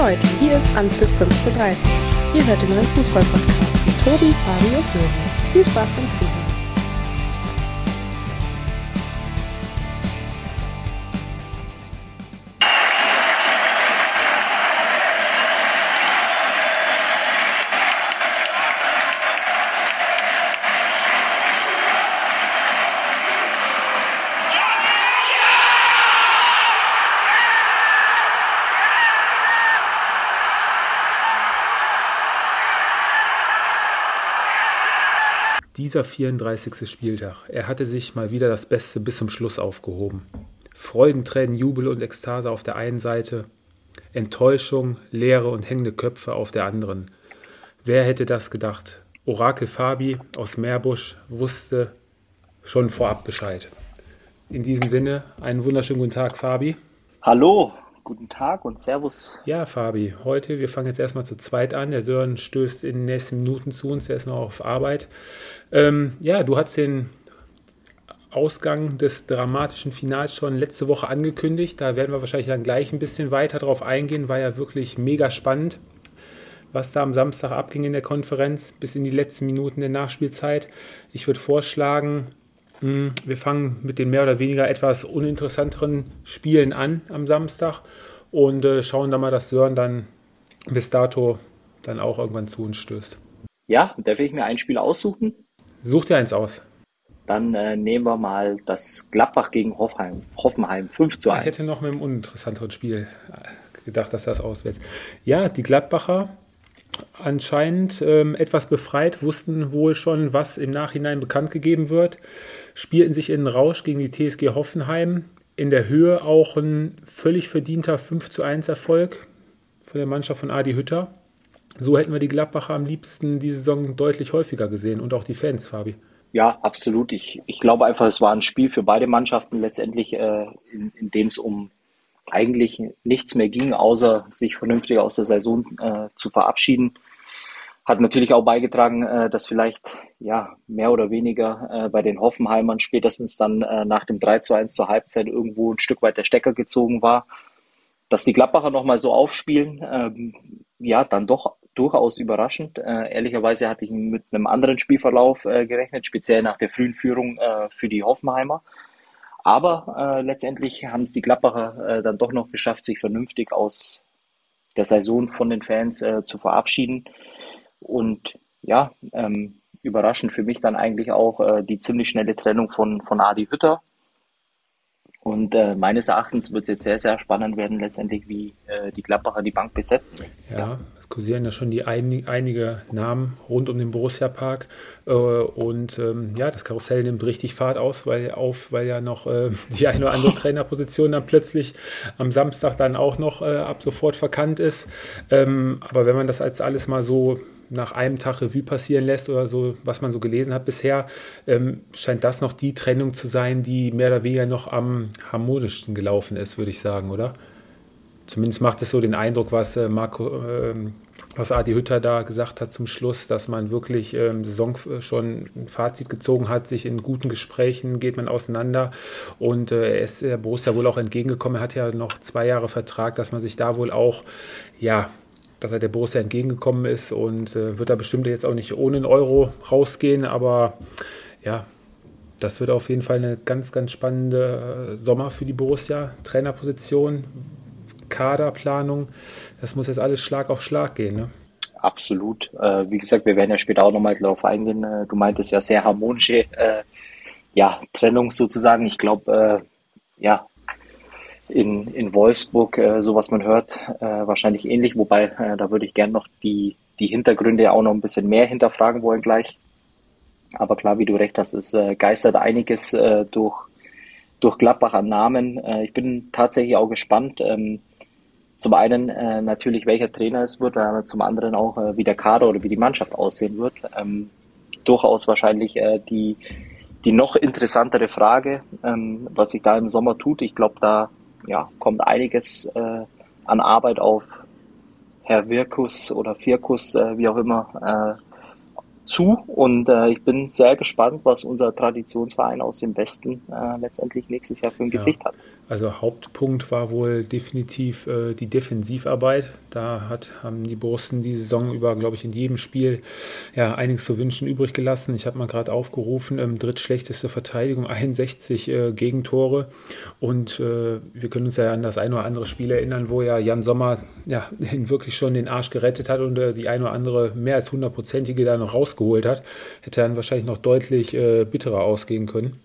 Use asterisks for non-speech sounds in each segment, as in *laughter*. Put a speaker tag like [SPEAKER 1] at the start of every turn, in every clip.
[SPEAKER 1] Leute, hier ist Anpfiff 15.30 Ihr hört den neuen Fußball-Podcast mit Tobi, Fabi und Sören. Viel Spaß beim Zuhören.
[SPEAKER 2] Dieser 34. Spieltag. Er hatte sich mal wieder das Beste bis zum Schluss aufgehoben. Freudentränen, Jubel und Ekstase auf der einen Seite, Enttäuschung, leere und hängende Köpfe auf der anderen. Wer hätte das gedacht? Orakel Fabi aus Meerbusch wusste schon vorab Bescheid. In diesem Sinne, einen wunderschönen guten Tag, Fabi.
[SPEAKER 3] Hallo, guten Tag und Servus.
[SPEAKER 2] Ja, Fabi, heute, wir fangen jetzt erstmal zu zweit an. Der Sören stößt in den nächsten Minuten zu uns, er ist noch auf Arbeit. Ähm, ja, du hast den Ausgang des dramatischen Finals schon letzte Woche angekündigt. Da werden wir wahrscheinlich dann gleich ein bisschen weiter drauf eingehen. War ja wirklich mega spannend, was da am Samstag abging in der Konferenz, bis in die letzten Minuten der Nachspielzeit. Ich würde vorschlagen, wir fangen mit den mehr oder weniger etwas uninteressanteren Spielen an am Samstag und äh, schauen dann mal, dass Sören dann bis dato dann auch irgendwann zu uns stößt.
[SPEAKER 3] Ja, darf ich mir ein Spiel aussuchen?
[SPEAKER 2] Such dir eins aus.
[SPEAKER 3] Dann äh, nehmen wir mal das Gladbach gegen Hoffenheim. Hoffenheim 5 zu 1.
[SPEAKER 2] Ich hätte noch mit einem uninteressanteren Spiel äh, gedacht, dass das auswählt. Ja, die Gladbacher anscheinend ähm, etwas befreit, wussten wohl schon, was im Nachhinein bekannt gegeben wird, spielten sich in Rausch gegen die TSG Hoffenheim. In der Höhe auch ein völlig verdienter 5 zu 1 Erfolg von der Mannschaft von Adi Hütter. So hätten wir die Gladbacher am liebsten die Saison deutlich häufiger gesehen und auch die Fans, Fabi.
[SPEAKER 3] Ja, absolut. Ich, ich glaube einfach, es war ein Spiel für beide Mannschaften letztendlich, äh, in, in dem es um eigentlich nichts mehr ging, außer sich vernünftig aus der Saison äh, zu verabschieden. Hat natürlich auch beigetragen, äh, dass vielleicht ja mehr oder weniger äh, bei den Hoffenheimern spätestens dann äh, nach dem 3 zu 1 zur Halbzeit irgendwo ein Stück weit der Stecker gezogen war. Dass die Gladbacher nochmal so aufspielen, ähm, ja, dann doch durchaus überraschend. Ehrlicherweise hatte ich mit einem anderen Spielverlauf gerechnet, speziell nach der frühen Führung für die Hoffenheimer. Aber letztendlich haben es die Gladbacher dann doch noch geschafft, sich vernünftig aus der Saison von den Fans zu verabschieden. Und ja, ähm, überraschend für mich dann eigentlich auch die ziemlich schnelle Trennung von, von Adi Hütter und äh, meines Erachtens wird es jetzt sehr, sehr spannend werden, letztendlich, wie äh, die Gladbacher die Bank besetzen nächstes
[SPEAKER 2] ja, Jahr. Es kursieren ja schon die ein, einige Namen rund um den Borussia-Park. Äh, und ähm, ja, das Karussell nimmt richtig Fahrt aus, weil, auf, weil ja noch äh, *laughs* die eine oder andere *laughs* Trainerposition dann plötzlich am Samstag dann auch noch äh, ab sofort verkannt ist. Ähm, aber wenn man das als alles mal so nach einem Tag Revue passieren lässt oder so, was man so gelesen hat bisher, ähm, scheint das noch die Trennung zu sein, die mehr oder weniger noch am harmonischsten gelaufen ist, würde ich sagen, oder? Zumindest macht es so den Eindruck, was äh, Marco, äh, was Adi Hütter da gesagt hat zum Schluss, dass man wirklich ähm, Saison äh, schon ein Fazit gezogen hat, sich in guten Gesprächen geht man auseinander und äh, er ist der Borussia wohl auch entgegengekommen. Er hat ja noch zwei Jahre Vertrag, dass man sich da wohl auch ja dass er der Borussia entgegengekommen ist und äh, wird da bestimmt jetzt auch nicht ohne einen Euro rausgehen, aber ja, das wird auf jeden Fall eine ganz, ganz spannende äh, Sommer für die Borussia. Trainerposition, Kaderplanung, das muss jetzt alles Schlag auf Schlag gehen. Ne?
[SPEAKER 3] Absolut. Äh, wie gesagt, wir werden ja später auch nochmal darauf eingehen. Äh, du meintest ja sehr harmonische äh, ja, Trennung sozusagen. Ich glaube, äh, ja, in, in Wolfsburg, äh, so was man hört, äh, wahrscheinlich ähnlich, wobei äh, da würde ich gerne noch die, die Hintergründe auch noch ein bisschen mehr hinterfragen wollen gleich. Aber klar, wie du recht hast, es äh, geistert einiges äh, durch, durch Gladbach an Namen. Äh, ich bin tatsächlich auch gespannt. Ähm, zum einen äh, natürlich, welcher Trainer es wird, aber zum anderen auch, äh, wie der Kader oder wie die Mannschaft aussehen wird. Ähm, durchaus wahrscheinlich äh, die, die noch interessantere Frage, ähm, was sich da im Sommer tut. Ich glaube, da ja, kommt einiges äh, an Arbeit auf Herr Wirkus oder Firkus, äh, wie auch immer, äh, zu. Und äh, ich bin sehr gespannt, was unser Traditionsverein aus dem Westen äh, letztendlich nächstes Jahr für ein ja. Gesicht hat.
[SPEAKER 2] Also Hauptpunkt war wohl definitiv äh, die Defensivarbeit. Da hat, haben die Borsten die Saison über, glaube ich, in jedem Spiel ja, einiges zu wünschen übrig gelassen. Ich habe mal gerade aufgerufen, ähm, drittschlechteste Verteidigung, *laughs* 61 äh, Gegentore. Und äh, wir können uns ja an das ein oder andere Spiel erinnern, wo ja Jan Sommer ja, *laughs* wirklich schon den Arsch gerettet hat und äh, die ein oder andere mehr als hundertprozentige da noch rausgeholt hat. Hätte dann wahrscheinlich noch deutlich äh, bitterer ausgehen können.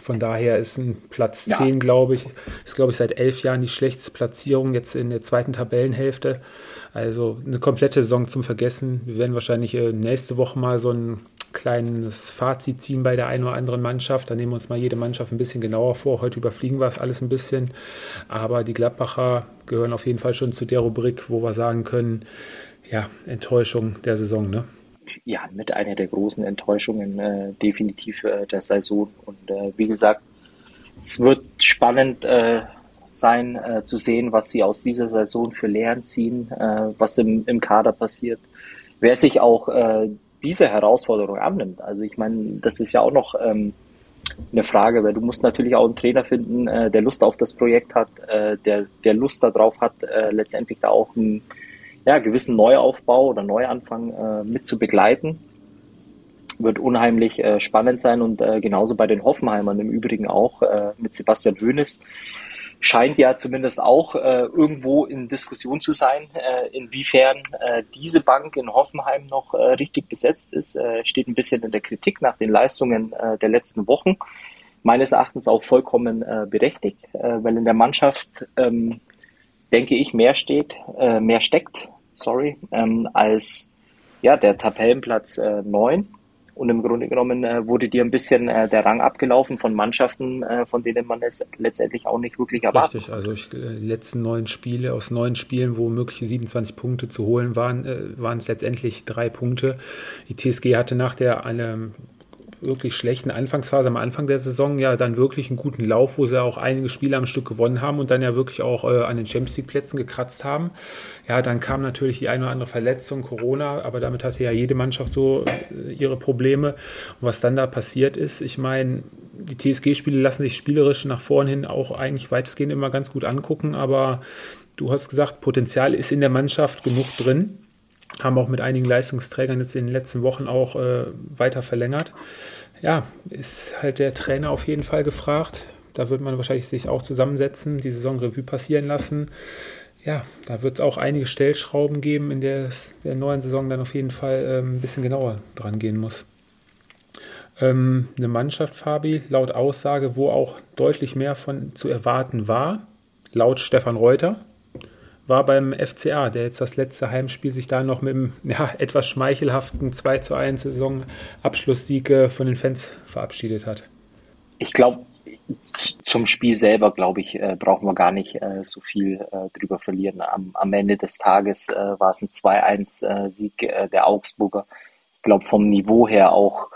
[SPEAKER 2] Von daher ist ein Platz ja. 10, glaube ich, ist, glaube ich, seit elf Jahren die schlechteste Platzierung jetzt in der zweiten Tabellenhälfte. Also eine komplette Saison zum Vergessen. Wir werden wahrscheinlich äh, nächste Woche mal so ein kleines Fazit ziehen bei der einen oder anderen Mannschaft. Da nehmen wir uns mal jede Mannschaft ein bisschen genauer vor. Heute überfliegen wir es alles ein bisschen. Aber die Gladbacher gehören auf jeden Fall schon zu der Rubrik, wo wir sagen können, ja, Enttäuschung der Saison, ne?
[SPEAKER 3] Ja, mit einer der großen Enttäuschungen äh, definitiv äh, der Saison. Und äh, wie gesagt, es wird spannend äh, sein äh, zu sehen, was sie aus dieser Saison für Lehren ziehen, äh, was im, im Kader passiert, wer sich auch diese Herausforderung annimmt. Also ich meine, das ist ja auch noch ähm, eine Frage, weil du musst natürlich auch einen Trainer finden, der Lust auf das Projekt hat, der, der Lust darauf hat, letztendlich da auch ein ja, gewissen Neuaufbau oder Neuanfang äh, mit zu begleiten. Wird unheimlich äh, spannend sein und äh, genauso bei den Hoffenheimern im Übrigen auch äh, mit Sebastian Hoeneß scheint ja zumindest auch äh, irgendwo in Diskussion zu sein, äh, inwiefern diese Bank in Hoffenheim noch richtig besetzt ist. Steht ein bisschen in der Kritik nach den Leistungen der letzten Wochen. Meines Erachtens auch vollkommen berechtigt, weil in der Mannschaft, ähm, denke ich, mehr steht, mehr steckt sorry, ähm, als ja, der Tabellenplatz äh, 9. Und im Grunde genommen äh, wurde dir ein bisschen äh, der Rang abgelaufen von Mannschaften, äh, von denen man es letztendlich auch nicht wirklich erwartet.
[SPEAKER 2] Richtig, also ich, äh, die letzten neun Spiele, aus neun Spielen, wo mögliche 27 Punkte zu holen waren, äh, waren es letztendlich drei Punkte. Die TSG hatte nach der eine, wirklich schlechten Anfangsphase am Anfang der Saison ja dann wirklich einen guten Lauf, wo sie auch einige Spiele am Stück gewonnen haben und dann ja wirklich auch äh, an den Champions League Plätzen gekratzt haben. Ja, dann kam natürlich die eine oder andere Verletzung, Corona, aber damit hatte ja jede Mannschaft so äh, ihre Probleme. Und was dann da passiert ist, ich meine, die TSG-Spiele lassen sich spielerisch nach vorn hin auch eigentlich weitestgehend immer ganz gut angucken, aber du hast gesagt, Potenzial ist in der Mannschaft genug drin haben auch mit einigen Leistungsträgern jetzt in den letzten Wochen auch äh, weiter verlängert. Ja, ist halt der Trainer auf jeden Fall gefragt. Da wird man wahrscheinlich sich auch zusammensetzen, die Saisonrevue passieren lassen. Ja, da wird es auch einige Stellschrauben geben, in der es der neuen Saison dann auf jeden Fall ähm, ein bisschen genauer dran gehen muss. Ähm, eine Mannschaft, Fabi, laut Aussage, wo auch deutlich mehr von zu erwarten war, laut Stefan Reuter, war beim FCA, der jetzt das letzte Heimspiel sich da noch mit einem ja, etwas schmeichelhaften 2 zu 1 Saisonabschlusssieg äh, von den Fans verabschiedet hat.
[SPEAKER 3] Ich glaube, zum Spiel selber, glaube ich, äh, brauchen wir gar nicht äh, so viel äh, drüber verlieren. Am, am, Ende des Tages äh, war es ein 2-1-Sieg äh, der Augsburger. Ich glaube, vom Niveau her auch,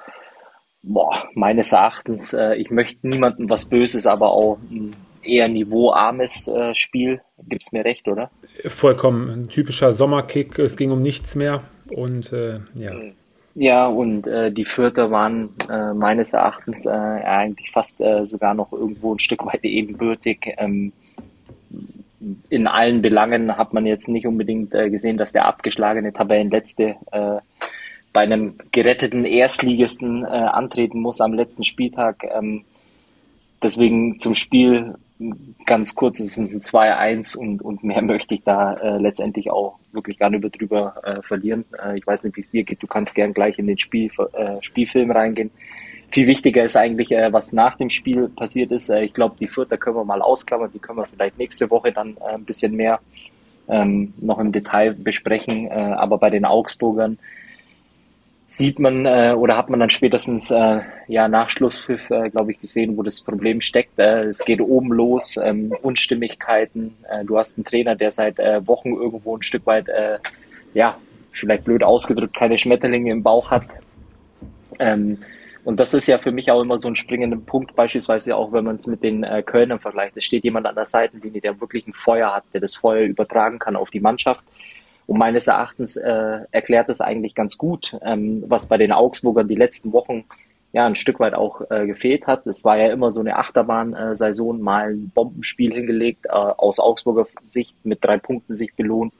[SPEAKER 3] boah, meines Erachtens, ich möchte niemandem was Böses, aber auch ein eher niveauarmes Spiel Gibst mir recht, oder?
[SPEAKER 2] Vollkommen. Ein typischer Sommerkick. Es ging um nichts mehr. Und äh, ja.
[SPEAKER 3] Ja, und äh, die Vierter waren äh, meines Erachtens äh, eigentlich fast äh, sogar noch irgendwo ein Stück weit ebenbürtig. Ähm, in allen Belangen hat man jetzt nicht unbedingt äh, gesehen, dass der abgeschlagene Tabellenletzte bei einem geretteten Erstligisten antreten muss am letzten Spieltag. Ähm, deswegen zum Spiel ganz kurz, es ist ein 2-1 und, und mehr *laughs* möchte ich da äh, letztendlich auch wirklich gar nicht über drüber äh, verlieren. Äh, ich weiß nicht, wie es dir geht. Du kannst gern gleich in den Spiel, äh, Spielfilm reingehen. Viel wichtiger ist eigentlich, äh, was nach dem Spiel passiert ist. Äh, ich glaube, die Vierter können wir mal ausklammern. Die können wir vielleicht nächste Woche dann äh, ein bisschen mehr ähm, noch im Detail besprechen. Äh, aber bei den Augsburgern sieht man äh, oder hat man dann spätestens äh, ja nach Schlusspfiff, äh, glaube ich, gesehen, wo das Problem steckt. Äh, es geht oben los, ähm, Unstimmigkeiten. Äh, du hast einen Trainer, der seit äh, Wochen irgendwo ein Stück weit, äh, ja, vielleicht blöd ausgedrückt, keine Schmetterlinge im Bauch hat. Ähm, und das ist ja für mich auch immer so ein springender Punkt, beispielsweise auch, wenn man es mit den äh, Kölnern vergleicht. Es steht jemand an der Seitenlinie, der wirklich ein Feuer hat, der das Feuer übertragen kann auf die Mannschaft und meines Erachtens äh, erklärt es eigentlich ganz gut, ähm, was bei den Augsburgern die letzten Wochen ja ein Stück weit auch äh, gefehlt hat. Es war ja immer so eine Achterbahn-Saison, mal ein Bombenspiel hingelegt, äh, aus Augsburger Sicht mit drei Punkten sich belohnt.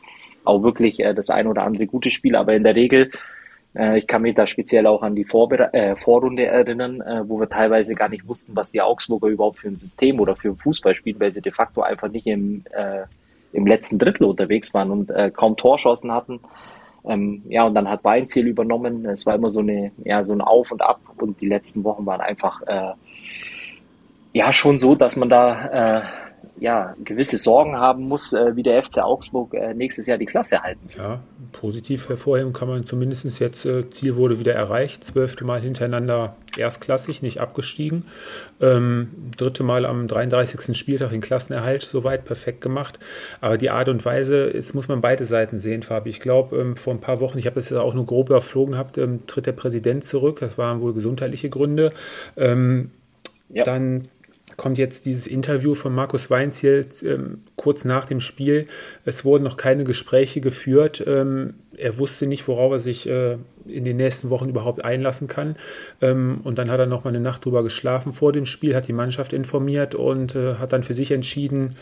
[SPEAKER 3] Auch wirklich äh, das ein oder andere gute Spiel, aber in der Regel äh, ich kann mich da speziell auch an die Vorbere äh, Vorrunde erinnern, äh, wo wir teilweise gar nicht wussten, was die Augsburger überhaupt für ein System oder für ein Fußball spielen, weil sie de facto einfach nicht im, äh, im letzten Drittel unterwegs waren und äh, kaum Torschancen hatten. Ähm, ja, und dann hat Weinziel übernommen. Es war immer so eine, ja, so ein Auf und Ab und die letzten Wochen waren einfach äh, ja schon so, dass man da äh, ja, gewisse Sorgen haben muss, äh, wie der FC Augsburg äh, nächstes Jahr die Klasse halten.
[SPEAKER 2] Ja, positiv hervorheben kann man zumindest jetzt, äh, Ziel wurde wieder erreicht, zwölfte Mal hintereinander erstklassig, nicht abgestiegen. Ähm, dritte Mal am 33. Spieltag den Klassenerhalt soweit perfekt gemacht. Aber die Art und Weise, jetzt muss man beide Seiten sehen, Fabi. Ich glaube, ähm, vor ein paar Wochen, ich habe das ja auch nur grob überflogen gehabt, ähm, tritt der Präsident zurück. Das waren wohl gesundheitliche Gründe. Ähm, ja. Dann kommt jetzt dieses Interview von Markus Weinziel ähm, kurz nach dem Spiel. Es wurden noch keine Gespräche geführt. Ähm, er wusste nicht, worauf er sich äh, in den nächsten Wochen überhaupt einlassen kann. Ähm, und dann hat er noch mal eine Nacht drüber geschlafen vor dem Spiel, hat die Mannschaft informiert und äh, hat dann für sich entschieden,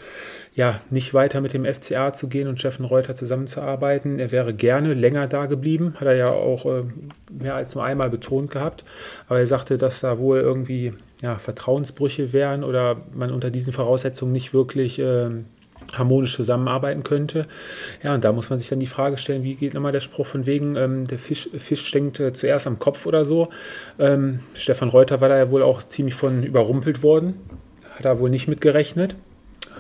[SPEAKER 2] ja, nicht weiter mit dem FCA zu gehen und Steffen Reuter zusammenzuarbeiten. Er wäre gerne länger da geblieben, hat er ja auch äh, mehr als nur einmal betont gehabt. Aber er sagte, dass da wohl irgendwie ja, Vertrauensbrüche wären oder man unter diesen Voraussetzungen nicht wirklich äh, harmonisch zusammenarbeiten könnte. Ja, und da muss man sich dann die Frage stellen, wie geht nochmal der Spruch von wegen, ähm, der Fisch, Fisch stinkt äh, zuerst am Kopf oder so. Ähm, Stefan Reuter war da ja wohl auch ziemlich von überrumpelt worden, hat da wohl nicht mitgerechnet,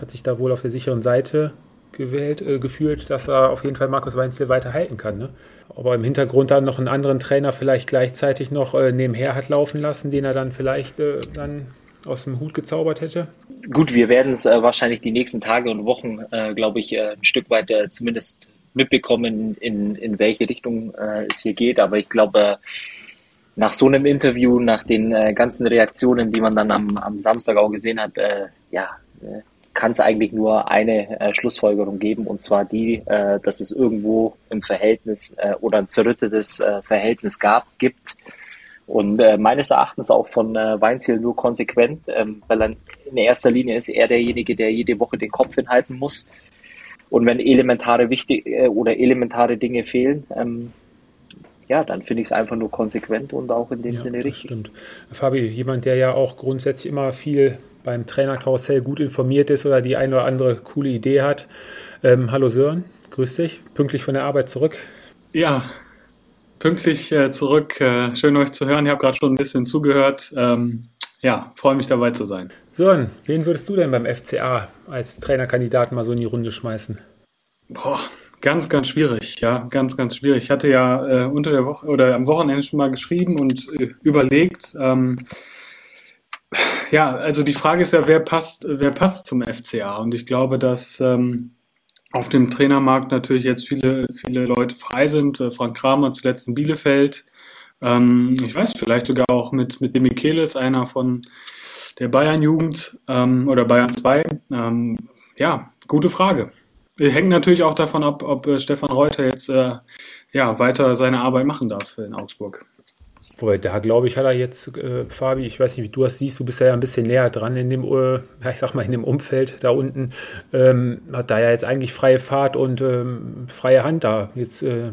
[SPEAKER 2] hat sich da wohl auf der sicheren Seite gewählt, äh, gefühlt, dass er auf jeden Fall Markus Weinzel weiter halten kann. Ne? Ob er im Hintergrund dann noch einen anderen Trainer vielleicht gleichzeitig noch äh, nebenher hat laufen lassen, den er dann vielleicht äh, dann aus dem Hut gezaubert hätte?
[SPEAKER 3] Gut, wir werden es äh, wahrscheinlich die nächsten Tage und Wochen, äh, glaube ich, äh, ein Stück weit zumindest mitbekommen, in, in welche Richtung es hier geht. Aber ich glaube, nach so einem Interview, nach den ganzen Reaktionen, die man dann am, am Samstag auch gesehen hat, ja, kann es eigentlich nur eine äh, Schlussfolgerung geben, und zwar die, äh, dass es irgendwo im Verhältnis äh, oder ein zerrüttetes äh, Verhältnis gab, gibt. Und äh, meines Erachtens auch von äh, Weinziel nur konsequent, ähm, weil er in erster Linie ist er derjenige, der jede Woche den Kopf hinhalten muss. Und wenn elementare wichtig äh, oder elementare Dinge fehlen, ähm, ja, dann finde ich es einfach nur konsequent und auch in dem ja, Sinne richtig.
[SPEAKER 2] Stimmt. Fabi, jemand, der ja auch grundsätzlich immer viel beim Trainerkarussell gut informiert ist oder die eine oder andere coole Idee hat. Ähm, hallo Sören, grüß dich. Pünktlich von der Arbeit zurück.
[SPEAKER 4] Ja, pünktlich äh, zurück. Äh, schön euch zu hören. Ich habe gerade schon ein bisschen zugehört. Ähm, ja, freue mich dabei zu sein.
[SPEAKER 2] Sören, wen würdest du denn beim FCA als Trainerkandidaten mal so in die Runde schmeißen?
[SPEAKER 4] Boah, ganz, ganz schwierig. Ja, ganz, ganz schwierig. Ich hatte ja äh, unter der Woche oder am Wochenende schon mal geschrieben und äh, überlegt. Ähm, ja, also die Frage ist ja, wer passt, wer passt zum FCA? Und ich glaube, dass ähm, auf dem Trainermarkt natürlich jetzt viele, viele Leute frei sind. Äh, Frank Kramer zuletzt in Bielefeld. Ähm, ich weiß, vielleicht sogar auch mit, mit dem Michelis, einer von der Bayern-Jugend ähm, oder Bayern 2. Ähm, ja, gute Frage. Hängt natürlich auch davon ab, ob äh, Stefan Reuter jetzt äh, ja, weiter seine Arbeit machen darf in Augsburg.
[SPEAKER 2] Wobei, da glaube ich, hat er jetzt, äh, Fabi, ich weiß nicht, wie du das siehst, du bist ja ein bisschen näher dran in dem, äh, ich sag mal, in dem Umfeld da unten, ähm, hat da ja jetzt eigentlich freie Fahrt und ähm, freie Hand da jetzt, äh,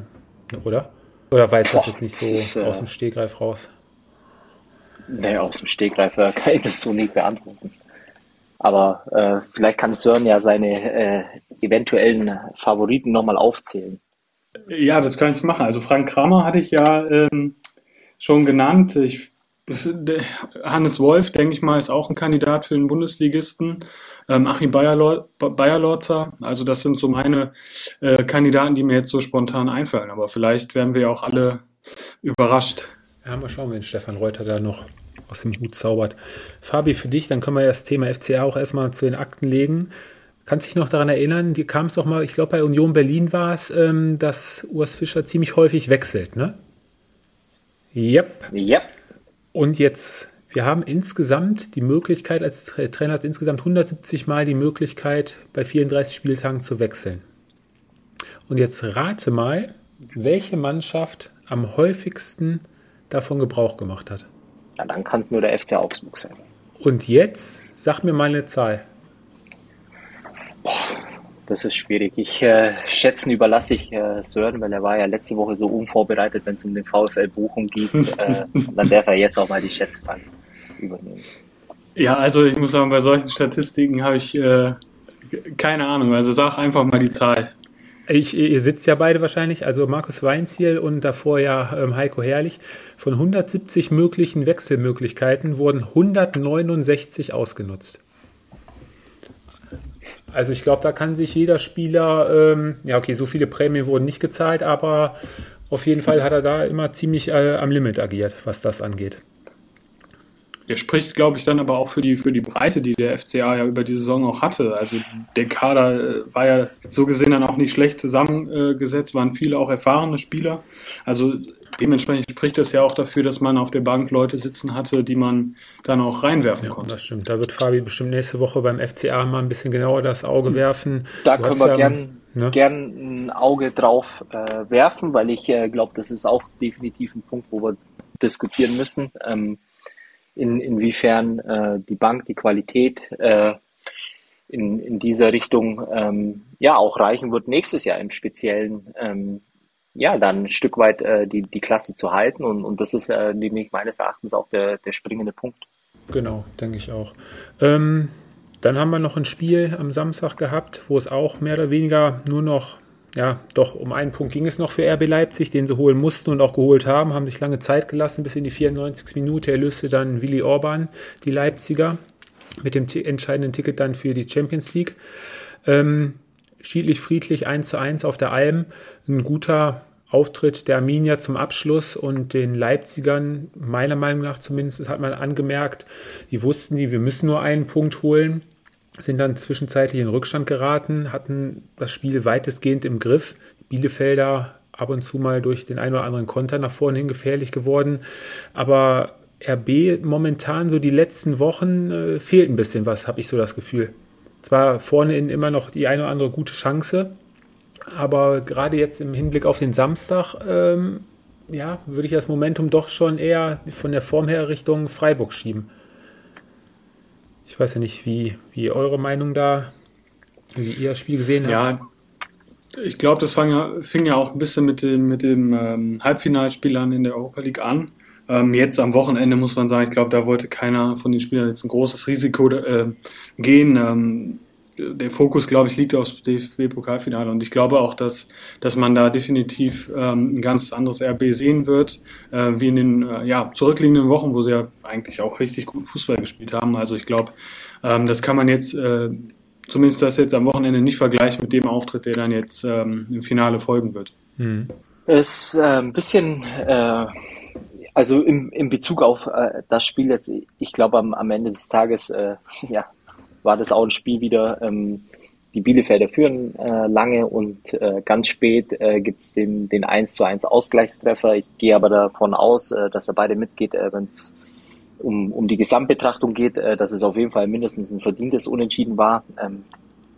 [SPEAKER 2] oder? Oder weiß das jetzt nicht so ist, äh, aus dem Stegreif raus?
[SPEAKER 3] Nee, aus dem Stegreif äh, kann ich das so nicht beantworten. Aber äh, vielleicht kann Sören ja seine eventuellen Favoriten nochmal aufzählen.
[SPEAKER 4] Ja, das kann ich machen. Also Frank Kramer hatte ich ja ähm, schon genannt. Ich, Hannes Wolf, denke ich mal, ist auch ein Kandidat für den Bundesligisten. Ähm, Achim Bayerlorzer, also das sind so meine äh, Kandidaten, die mir jetzt so spontan einfallen. Aber vielleicht werden wir auch alle überrascht.
[SPEAKER 2] Ja, mal schauen, wenn Stefan Reuter da noch aus dem Hut zaubert. Fabi, für dich, dann können wir das Thema FCA auch erstmal zu den Akten legen. Kannst dich noch daran erinnern, die kam es doch mal, ich glaube bei Union Berlin war es, ähm, dass Urs Fischer ziemlich häufig wechselt, ne? Yep.
[SPEAKER 3] Yep.
[SPEAKER 2] Und jetzt, wir haben insgesamt die Möglichkeit, als Trainer hat insgesamt 170 Mal die Möglichkeit, bei 34 Spieltagen zu wechseln. Und jetzt rate mal, welche Mannschaft am häufigsten davon Gebrauch gemacht hat.
[SPEAKER 3] ja, dann kann es nur der FC Augsburg sein.
[SPEAKER 2] Und jetzt sag mir mal eine Zahl.
[SPEAKER 3] Boah, das ist schwierig. Ich äh, schätzen überlasse ich äh, Sören, weil er war ja letzte Woche so unvorbereitet, wenn es um den VfL Bochum geht. *laughs* äh, dann darf er jetzt auch mal die Schätzfrage übernehmen.
[SPEAKER 4] Ja, also ich muss sagen, bei solchen Statistiken habe ich äh, keine Ahnung. Also sag einfach mal die Zahl.
[SPEAKER 2] Ich, ihr sitzt ja beide wahrscheinlich, also Markus Weinziel und davor ja ähm, Heiko Herrlich. Von 170 möglichen Wechselmöglichkeiten wurden 169 ausgenutzt. Also ich glaube, da kann sich jeder Spieler, ähm, ja okay, so viele Prämien wurden nicht gezahlt, aber auf jeden Fall hat er da immer ziemlich äh, am Limit agiert, was das angeht.
[SPEAKER 4] Er spricht, glaube ich, dann aber auch für die, für die Breite, die der FCA ja über die Saison auch hatte. Also der Kader äh, war ja so gesehen dann auch nicht schlecht zusammengesetzt, waren viele auch erfahrene Spieler. Also dementsprechend spricht das ja auch dafür, dass man auf der Bank Leute sitzen hatte, die man dann auch reinwerfen ja, konnte.
[SPEAKER 2] Das stimmt. Da wird Fabi bestimmt nächste Woche beim FCA mal ein bisschen genauer das Auge hm. werfen.
[SPEAKER 3] Da du können wir ja, gern, ne? gern ein Auge drauf äh, werfen, weil ich äh, glaube, das ist auch definitiv ein Punkt, wo wir diskutieren müssen. Ähm, in, inwiefern äh, die Bank, die Qualität äh, in, in dieser Richtung ähm, ja auch reichen wird, nächstes Jahr im Speziellen ähm, ja dann ein Stück weit äh, die, die Klasse zu halten. Und, und das ist äh, nämlich meines Erachtens auch der, der springende Punkt.
[SPEAKER 2] Genau, denke ich auch. Ähm, dann haben wir noch ein Spiel am Samstag gehabt, wo es auch mehr oder weniger nur noch ja, doch um einen Punkt ging es noch für RB Leipzig, den sie holen mussten und auch geholt haben, haben sich lange Zeit gelassen, bis in die 94. Minute erlöste dann Willi Orban, die Leipziger, mit dem entscheidenden Ticket dann für die Champions League. Ähm, schiedlich friedlich 1 zu 1 auf der Alm, ein guter Auftritt der Arminia zum Abschluss und den Leipzigern, meiner Meinung nach zumindest, hat man angemerkt, die wussten die, wir müssen nur einen Punkt holen sind dann zwischenzeitlich in Rückstand geraten, hatten das Spiel weitestgehend im Griff. Bielefelder ab und zu mal durch den einen oder anderen Konter nach vorne hin gefährlich geworden. Aber RB momentan so die letzten Wochen äh, fehlt ein bisschen was, habe ich so das Gefühl. Zwar vorne in immer noch die eine oder andere gute Chance, aber gerade jetzt im Hinblick auf den Samstag, ähm, ja, würde ich das Momentum doch schon eher von der Form her Richtung Freiburg schieben. Ich weiß ja nicht, wie, wie eure Meinung da, wie ihr das Spiel gesehen habt.
[SPEAKER 4] Ja, ich glaube, das fang ja, fing ja auch ein bisschen mit dem, mit dem ähm, Halbfinalspielern in der Europa League an. Ähm, jetzt am Wochenende muss man sagen, ich glaube, da wollte keiner von den Spielern jetzt ein großes Risiko äh, gehen. Ähm, der Fokus, glaube ich, liegt aufs DFB-Pokalfinale und ich glaube auch, dass, dass man da definitiv ähm, ein ganz anderes RB sehen wird, äh, wie in den äh, ja, zurückliegenden Wochen, wo sie ja eigentlich auch richtig gut Fußball gespielt haben. Also ich glaube, ähm, das kann man jetzt, äh, zumindest das jetzt am Wochenende nicht vergleichen mit dem Auftritt, der dann jetzt ähm, im Finale folgen wird.
[SPEAKER 3] Mhm. Es ist äh, ein bisschen äh, also im, in Bezug auf äh, das Spiel jetzt, ich glaube am, am Ende des Tages, äh, ja, war das auch ein Spiel wieder. Ähm, die Bielefelder führen äh, lange und äh, ganz spät äh, gibt es den, den 1 zu 1 Ausgleichstreffer. Ich gehe aber davon aus, äh, dass er beide mitgeht, äh, wenn es um, um die Gesamtbetrachtung geht, äh, dass es auf jeden Fall mindestens ein verdientes Unentschieden war. Ähm,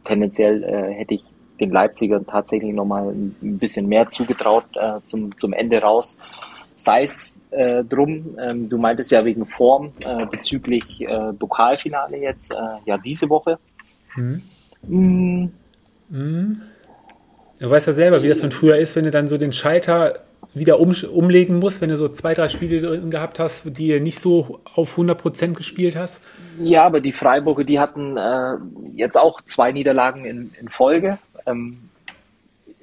[SPEAKER 3] tendenziell äh, hätte ich den Leipzigern tatsächlich nochmal ein bisschen mehr zugetraut äh, zum, zum Ende raus sei es äh, drum, ähm, du meintest ja wegen Form äh, bezüglich äh, Pokalfinale jetzt, äh, ja diese Woche. Mhm.
[SPEAKER 2] Mhm. Mhm. Du weißt ja selber, wie das von früher ist, wenn du dann so den Schalter wieder um, umlegen musst, wenn du so zwei, drei Spiele drin gehabt hast, die du nicht so auf 100% gespielt hast.
[SPEAKER 3] Ja, aber die Freiburger, die hatten äh, jetzt auch zwei Niederlagen in, in Folge. Ähm,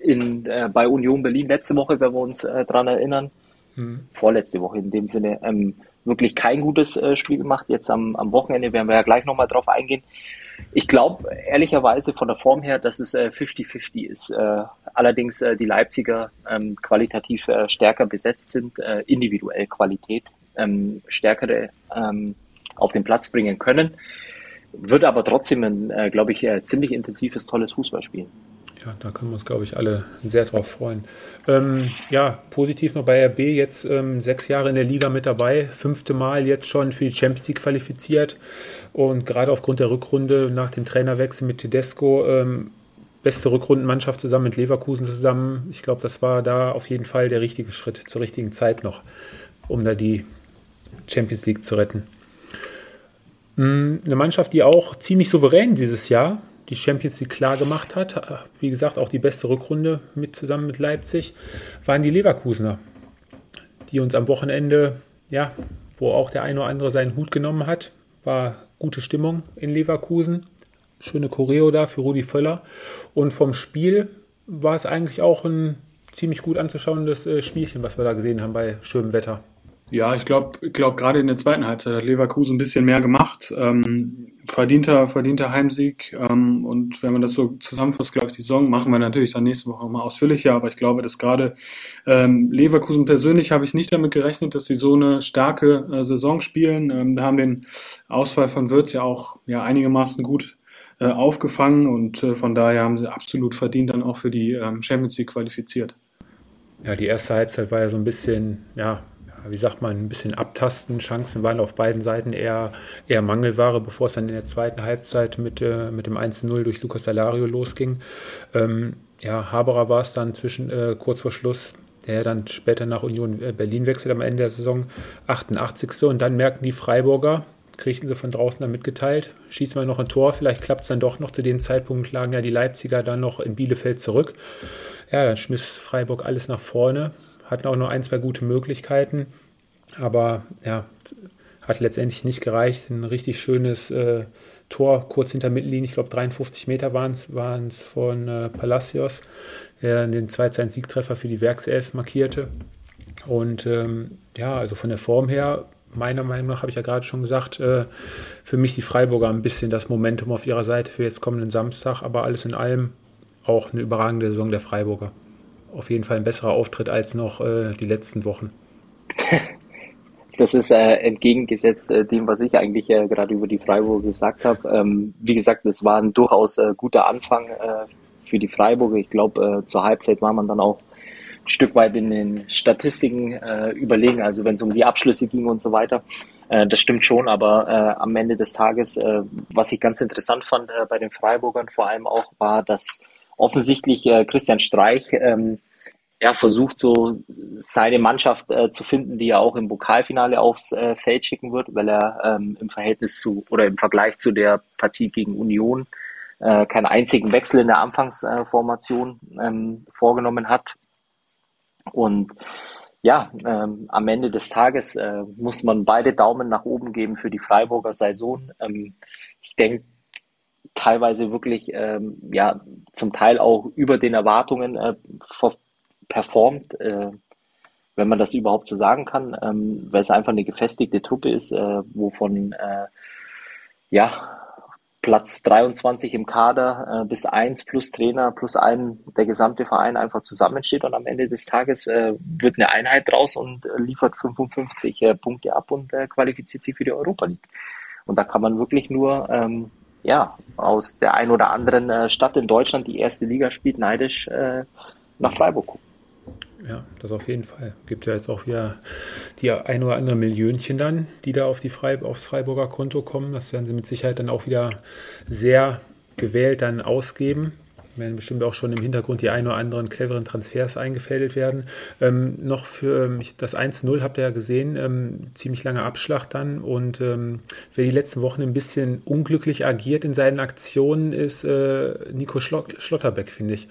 [SPEAKER 3] in, äh, bei Union Berlin letzte Woche, wenn wir uns dran erinnern mhm. vorletzte Woche in dem Sinne, ähm, wirklich kein gutes äh, Spiel gemacht. Jetzt am, am Wochenende werden wir ja gleich nochmal drauf eingehen. Ich glaube ehrlicherweise von der Form her, dass es 50-50 äh, ist. Äh, allerdings äh, die Leipziger ähm, qualitativ äh, stärker besetzt sind, äh, individuell Qualität ähm, stärkere ähm, auf den Platz bringen können. Wird aber trotzdem ein, glaube ich, ziemlich intensives, tolles Fußballspiel.
[SPEAKER 2] Ja, da können wir uns, glaube ich, alle sehr drauf freuen. Ähm, ja, positiv noch bei RB, jetzt ähm, sechs Jahre in der Liga mit dabei, fünfte Mal jetzt schon für die Champions League qualifiziert und gerade aufgrund der Rückrunde nach dem Trainerwechsel mit Tedesco ähm, beste Rückrundenmannschaft zusammen mit Leverkusen zusammen. Ich glaube, das war da auf jeden Fall der richtige Schritt zur richtigen Zeit noch, um da die Champions League zu retten. Mm, eine Mannschaft, die auch ziemlich souverän dieses Jahr die Champions League klar gemacht hat, wie gesagt, auch die beste Rückrunde mit zusammen mit Leipzig, waren die Leverkusener, die uns am Wochenende, ja, wo auch der eine oder andere seinen Hut genommen hat, war gute Stimmung in Leverkusen. Schöne Choreo da für Rudi Völler. Und vom Spiel war es eigentlich auch ein ziemlich gut anzuschauendes äh, Spielchen, was wir da gesehen haben bei schönem Wetter.
[SPEAKER 4] Ja, ich glaube, glaub, gerade in der zweiten Halbzeit hat Leverkusen ein bisschen mehr gemacht. Ähm, verdienter, verdienter Heimsieg. Ähm, und wenn man das so zusammenfasst, glaube ich, die Saison machen wir natürlich dann nächste Woche mal ausführlicher. Aber ich glaube, dass gerade ähm, Leverkusen persönlich habe ich nicht damit gerechnet, dass sie so eine starke äh, Saison spielen. Ähm, da haben den Ausfall von Würz ja auch ja, einigermaßen gut äh, aufgefangen und äh, von daher haben sie absolut verdient dann auch für die ähm, Champions League qualifiziert.
[SPEAKER 2] Ja, die erste Halbzeit war ja so ein bisschen, ja, wie sagt man, ein bisschen abtasten. Chancen waren auf beiden Seiten eher, eher Mangelware, bevor es dann in der zweiten Halbzeit mit, äh, mit dem 1-0 durch Lucas Salario losging. Ähm, ja, Haberer war es dann zwischen äh, kurz vor Schluss, der dann später nach Union äh, Berlin wechselt am Ende der Saison, 88. Und dann merken die Freiburger, kriegten sie von draußen dann mitgeteilt, schießen wir noch ein Tor, vielleicht klappt es dann doch noch. Zu dem Zeitpunkt lagen ja die Leipziger dann noch in Bielefeld zurück. Ja, dann schmiss Freiburg alles nach vorne, hatten auch noch ein, zwei gute Möglichkeiten, aber ja, hat letztendlich nicht gereicht. Ein richtig schönes äh, Tor kurz hinter Mittellinie, ich glaube 53 Meter waren es von äh, Palacios, der den 2-1-Siegtreffer für die Werkself markierte. Und ähm, ja, also von der Form her, meiner Meinung nach, habe ich ja gerade schon gesagt, äh, für mich die Freiburger ein bisschen das Momentum auf ihrer Seite für jetzt kommenden Samstag, aber alles in allem auch eine überragende Saison der Freiburger auf jeden Fall ein besserer Auftritt als noch äh, die letzten Wochen. *laughs*
[SPEAKER 3] Das ist äh, entgegengesetzt äh, dem, was ich eigentlich äh, gerade über die Freiburg gesagt habe. Ähm, wie gesagt, es war ein durchaus äh, guter Anfang äh, für die Freiburger. Ich glaube, äh, zur Halbzeit war man dann auch ein Stück weit in den Statistiken überlegen, also wenn es um die Abschlüsse ging und so weiter. Das stimmt schon, aber am Ende des Tages, was ich ganz interessant fand bei den Freiburgern vor allem auch, war, dass offensichtlich äh, Christian Streich ähm, ja, versucht so seine Mannschaft äh, zu finden, die er auch im Pokalfinale aufs äh, Feld schicken wird, weil er ähm, im Verhältnis zu oder im Vergleich zu der Partie gegen Union äh, keinen einzigen Wechsel in der Anfangsformation ähm, vorgenommen hat. Und ja, ähm, am Ende des Tages äh, muss man beide Daumen nach oben geben für die Freiburger Saison. Ähm, ich denke, teilweise wirklich, ähm, ja, zum Teil auch über den Erwartungen äh, performt, äh, wenn man das überhaupt so sagen kann, ähm, weil es einfach eine gefestigte Truppe ist, äh, wovon äh, ja, Platz 23 im Kader äh, bis 1 plus Trainer plus ein der gesamte Verein einfach zusammensteht und am Ende des Tages äh, wird eine Einheit draus und liefert 55 äh, Punkte ab und qualifiziert sich für die Europa League. Und da kann man wirklich nur ähm, ja, aus der ein oder anderen äh, Stadt in Deutschland, die erste Liga spielt, neidisch äh, nach Freiburg gucken.
[SPEAKER 2] Ja, das auf jeden Fall. Gibt ja jetzt auch wieder die ein oder andere Millionchen dann, die da auf die Freib aufs Freiburger Konto kommen. Das werden sie mit Sicherheit dann auch wieder sehr gewählt dann ausgeben werden bestimmt auch schon im Hintergrund die ein oder anderen cleveren Transfers eingefädelt werden. Ähm, noch für ähm, das 1-0 habt ihr ja gesehen, ähm, ziemlich lange Abschlag dann. Und ähm, wer die letzten Wochen ein bisschen unglücklich agiert in seinen Aktionen, ist äh, Nico Schlott Schlotterbeck, finde ich.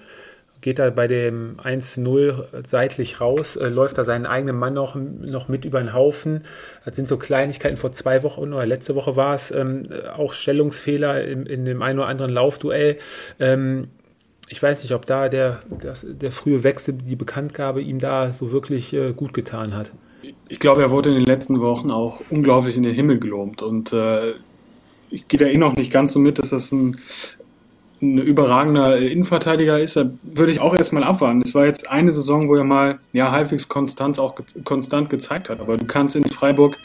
[SPEAKER 2] Geht da bei dem 1-0 seitlich raus, äh, läuft da seinen eigenen Mann noch, noch mit über den Haufen. Das sind so Kleinigkeiten vor zwei Wochen oder letzte Woche war es, ähm, auch Stellungsfehler in, in dem einen oder anderen Laufduell. Ähm, ich weiß nicht, ob da der, das, der frühe Wechsel, die Bekanntgabe ihm da so wirklich äh, gut getan hat.
[SPEAKER 4] Ich glaube, er wurde in den letzten Wochen auch unglaublich in den Himmel gelobt und äh, ich gehe da eh noch nicht ganz so mit, dass das ein ein überragender Innenverteidiger ist, würde ich auch erstmal abwarten. Es war jetzt eine Saison, wo er mal ja halbwegs Konstanz auch konstant gezeigt hat. Aber du kannst in Freiburg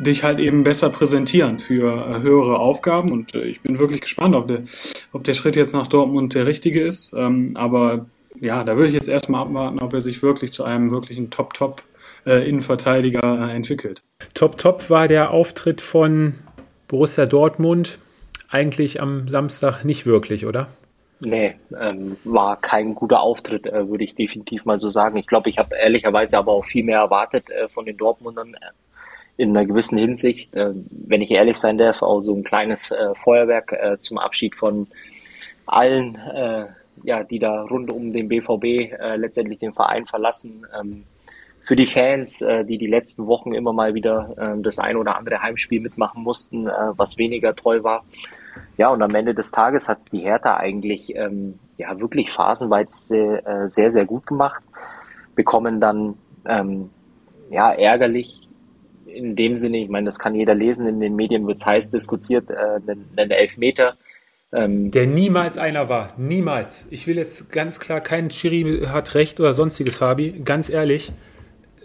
[SPEAKER 4] dich halt eben besser präsentieren für äh, höhere Aufgaben. Und äh, ich bin wirklich gespannt, ob der, ob der Schritt jetzt nach Dortmund der richtige ist. Ähm, aber ja, da würde ich jetzt erstmal abwarten, ob er sich wirklich zu einem wirklichen Top-Top äh, Innenverteidiger entwickelt.
[SPEAKER 2] Top-Top war der Auftritt von Borussia Dortmund eigentlich am Samstag nicht wirklich, oder?
[SPEAKER 3] Nee, ähm, war kein guter Auftritt, äh, würde ich definitiv mal so sagen. Ich glaube, ich habe ehrlicherweise aber auch viel mehr erwartet äh, von den Dortmundern. in einer gewissen Hinsicht, äh, wenn ich ehrlich sein darf, auch so ein kleines äh, Feuerwerk äh, zum Abschied von allen, äh, ja, die da rund um den BVB äh, letztendlich den Verein verlassen. Ähm, für die Fans, äh, die die letzten Wochen immer mal wieder äh, das ein oder andere Heimspiel mitmachen mussten, äh, was weniger toll war. Ja, und am Ende des Tages hat es die Hertha eigentlich ähm, ja wirklich phasenweise äh, sehr, sehr gut gemacht. Bekommen dann ähm, ja ärgerlich in dem Sinne, ich meine, das kann jeder lesen, in den Medien wird es heiß diskutiert, äh, einen, Elfmeter.
[SPEAKER 2] Ähm, der niemals einer war. Niemals. Ich will jetzt ganz klar, kein Chiri hat recht oder sonstiges, Fabi. Ganz ehrlich,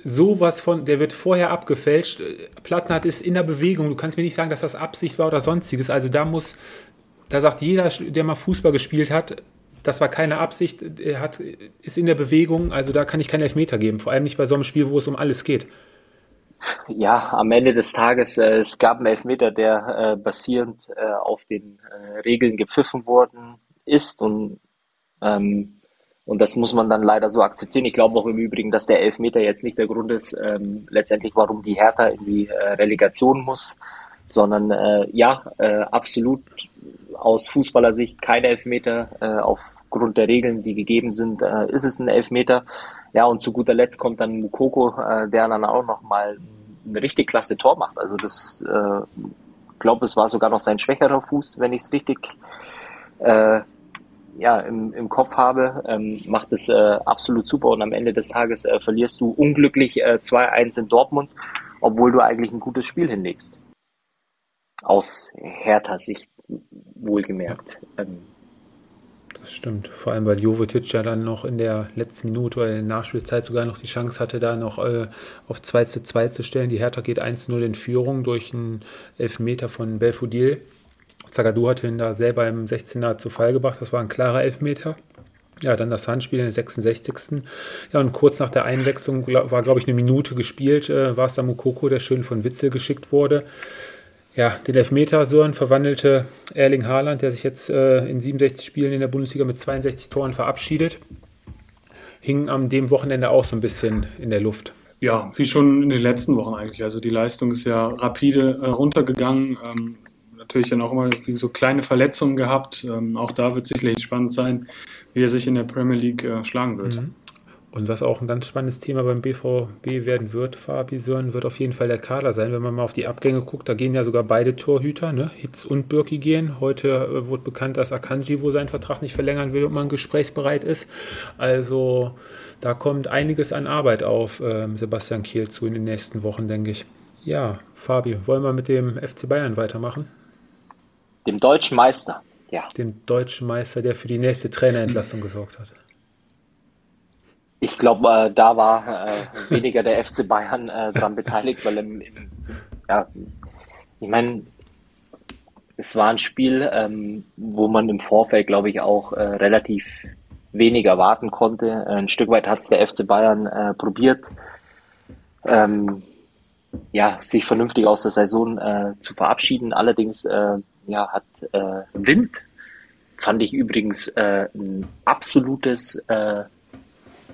[SPEAKER 2] sowas von, der wird vorher abgefälscht. Plattenhardt ist in der Bewegung. Du kannst mir nicht sagen, dass das Absicht war oder sonstiges. Also da muss, da sagt jeder, der mal Fußball gespielt hat, das war keine Absicht, er hat, ist in der Bewegung, also da kann ich keinen Elfmeter geben, vor allem nicht bei so einem Spiel, wo es um alles geht.
[SPEAKER 3] Ja, am Ende des Tages, äh, es gab einen Elfmeter, der äh, basierend äh, auf den äh, Regeln gepfiffen worden ist und ähm, und das muss man dann leider so akzeptieren. Ich glaube auch im Übrigen, dass der Elfmeter jetzt nicht der Grund ist, ähm, letztendlich, warum die Hertha in die äh, Relegation muss, sondern äh, ja, äh, absolut aus Fußballersicht kein Elfmeter. Äh, aufgrund der Regeln, die gegeben sind, äh, ist es ein Elfmeter. Ja, und zu guter Letzt kommt dann Mukoko, äh, der dann auch nochmal ein richtig klasse Tor macht. Also das, äh, glaube, es war sogar noch sein schwächerer Fuß, wenn ich es richtig äh, ja, im, im Kopf habe, ähm, macht es äh, absolut super und am Ende des Tages äh, verlierst du unglücklich äh, 2-1 in Dortmund, obwohl du eigentlich ein gutes Spiel hinlegst. Aus härter Sicht wohlgemerkt. Ja. Ähm,
[SPEAKER 2] das stimmt. Vor allem, weil Jovetic ja dann noch in der letzten Minute oder in der Nachspielzeit sogar noch die Chance hatte, da noch äh, auf 2 zu 2 zu stellen. Die Hertha geht 1-0 in Führung durch einen Elfmeter von Belfodil. Zagadou hatte ihn da selber im 16er zu Fall gebracht. Das war ein klarer Elfmeter. Ja, dann das Handspiel in der 66. Ja, und kurz nach der Einwechslung war, glaube ich, eine Minute gespielt, äh, war es da Mukoko, der schön von Witzel geschickt wurde. Ja, den Elfmeter Sören verwandelte Erling Haaland, der sich jetzt äh, in 67 Spielen in der Bundesliga mit 62 Toren verabschiedet. Hing am dem Wochenende auch so ein bisschen in der Luft.
[SPEAKER 4] Ja, wie schon in den letzten Wochen eigentlich. Also die Leistung ist ja rapide äh, runtergegangen. Ähm, natürlich dann auch immer so kleine Verletzungen gehabt. Ähm, auch da wird sicherlich spannend sein, wie er sich in der Premier League äh, schlagen wird. Mhm.
[SPEAKER 2] Und was auch ein ganz spannendes Thema beim BVB werden wird, Fabi Sören, wird auf jeden Fall der Kader sein. Wenn man mal auf die Abgänge guckt, da gehen ja sogar beide Torhüter, ne? Hitz und Birki gehen. Heute äh, wurde bekannt, dass Akanji wo seinen Vertrag nicht verlängern will und man gesprächsbereit ist. Also da kommt einiges an Arbeit auf ähm, Sebastian Kiel zu in den nächsten Wochen, denke ich. Ja, Fabi, wollen wir mit dem FC Bayern weitermachen?
[SPEAKER 3] Dem deutschen Meister, ja.
[SPEAKER 2] Dem deutschen Meister, der für die nächste Trainerentlassung gesorgt hat.
[SPEAKER 3] Ich glaube, äh, da war äh, weniger der FC Bayern äh, daran beteiligt, weil im, im ja, ich meine, es war ein Spiel, ähm, wo man im Vorfeld, glaube ich, auch äh, relativ wenig erwarten konnte. Ein Stück weit hat es der FC Bayern äh, probiert, ähm, ja, sich vernünftig aus der Saison äh, zu verabschieden. Allerdings äh, ja, hat äh, Wind, fand ich übrigens äh, ein absolutes, äh,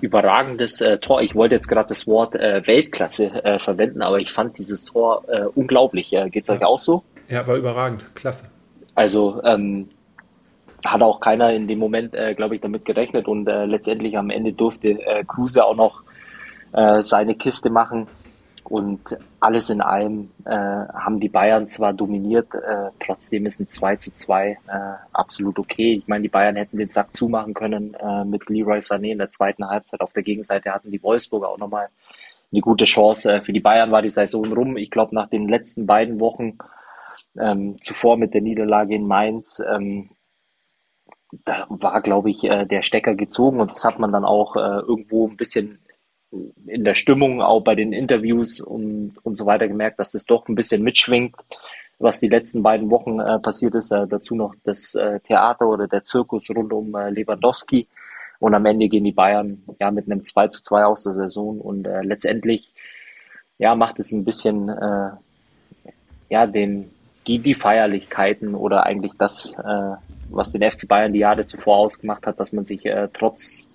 [SPEAKER 3] überragendes äh, Tor. Ich wollte jetzt gerade das Wort äh, Weltklasse äh, verwenden, aber ich fand dieses Tor äh, unglaublich. Äh, Geht es euch auch so?
[SPEAKER 2] Ja, war überragend. Klasse.
[SPEAKER 3] Also ähm, hat auch keiner in dem Moment, äh, glaube ich, damit gerechnet und äh, letztendlich am Ende durfte äh, Kruse auch noch äh, seine Kiste machen. Und alles in allem äh, haben die Bayern zwar dominiert, äh, trotzdem ist ein 2 zu 2 äh, absolut okay. Ich meine, die Bayern hätten den Sack zumachen können äh, mit Leroy Sané in der zweiten Halbzeit. Auf der Gegenseite hatten die Wolfsburger auch nochmal eine gute Chance. Äh, für die Bayern war die Saison rum. Ich glaube, nach den letzten beiden Wochen ähm, zuvor mit der Niederlage in Mainz, ähm, da war, glaube ich, äh, der Stecker gezogen und das hat man dann auch äh, irgendwo ein bisschen in der Stimmung, auch bei den Interviews und, und so weiter gemerkt, dass das doch ein bisschen mitschwingt, was die letzten beiden Wochen äh, passiert ist. Äh, dazu noch das äh, Theater oder der Zirkus rund um äh, Lewandowski. Und am Ende gehen die Bayern ja mit einem 2 zu 2 aus der Saison und äh, letztendlich ja, macht es ein bisschen äh, ja, den, die, die Feierlichkeiten oder eigentlich das, was den FC Bayern die Jahre zuvor ausgemacht hat, dass man sich trotz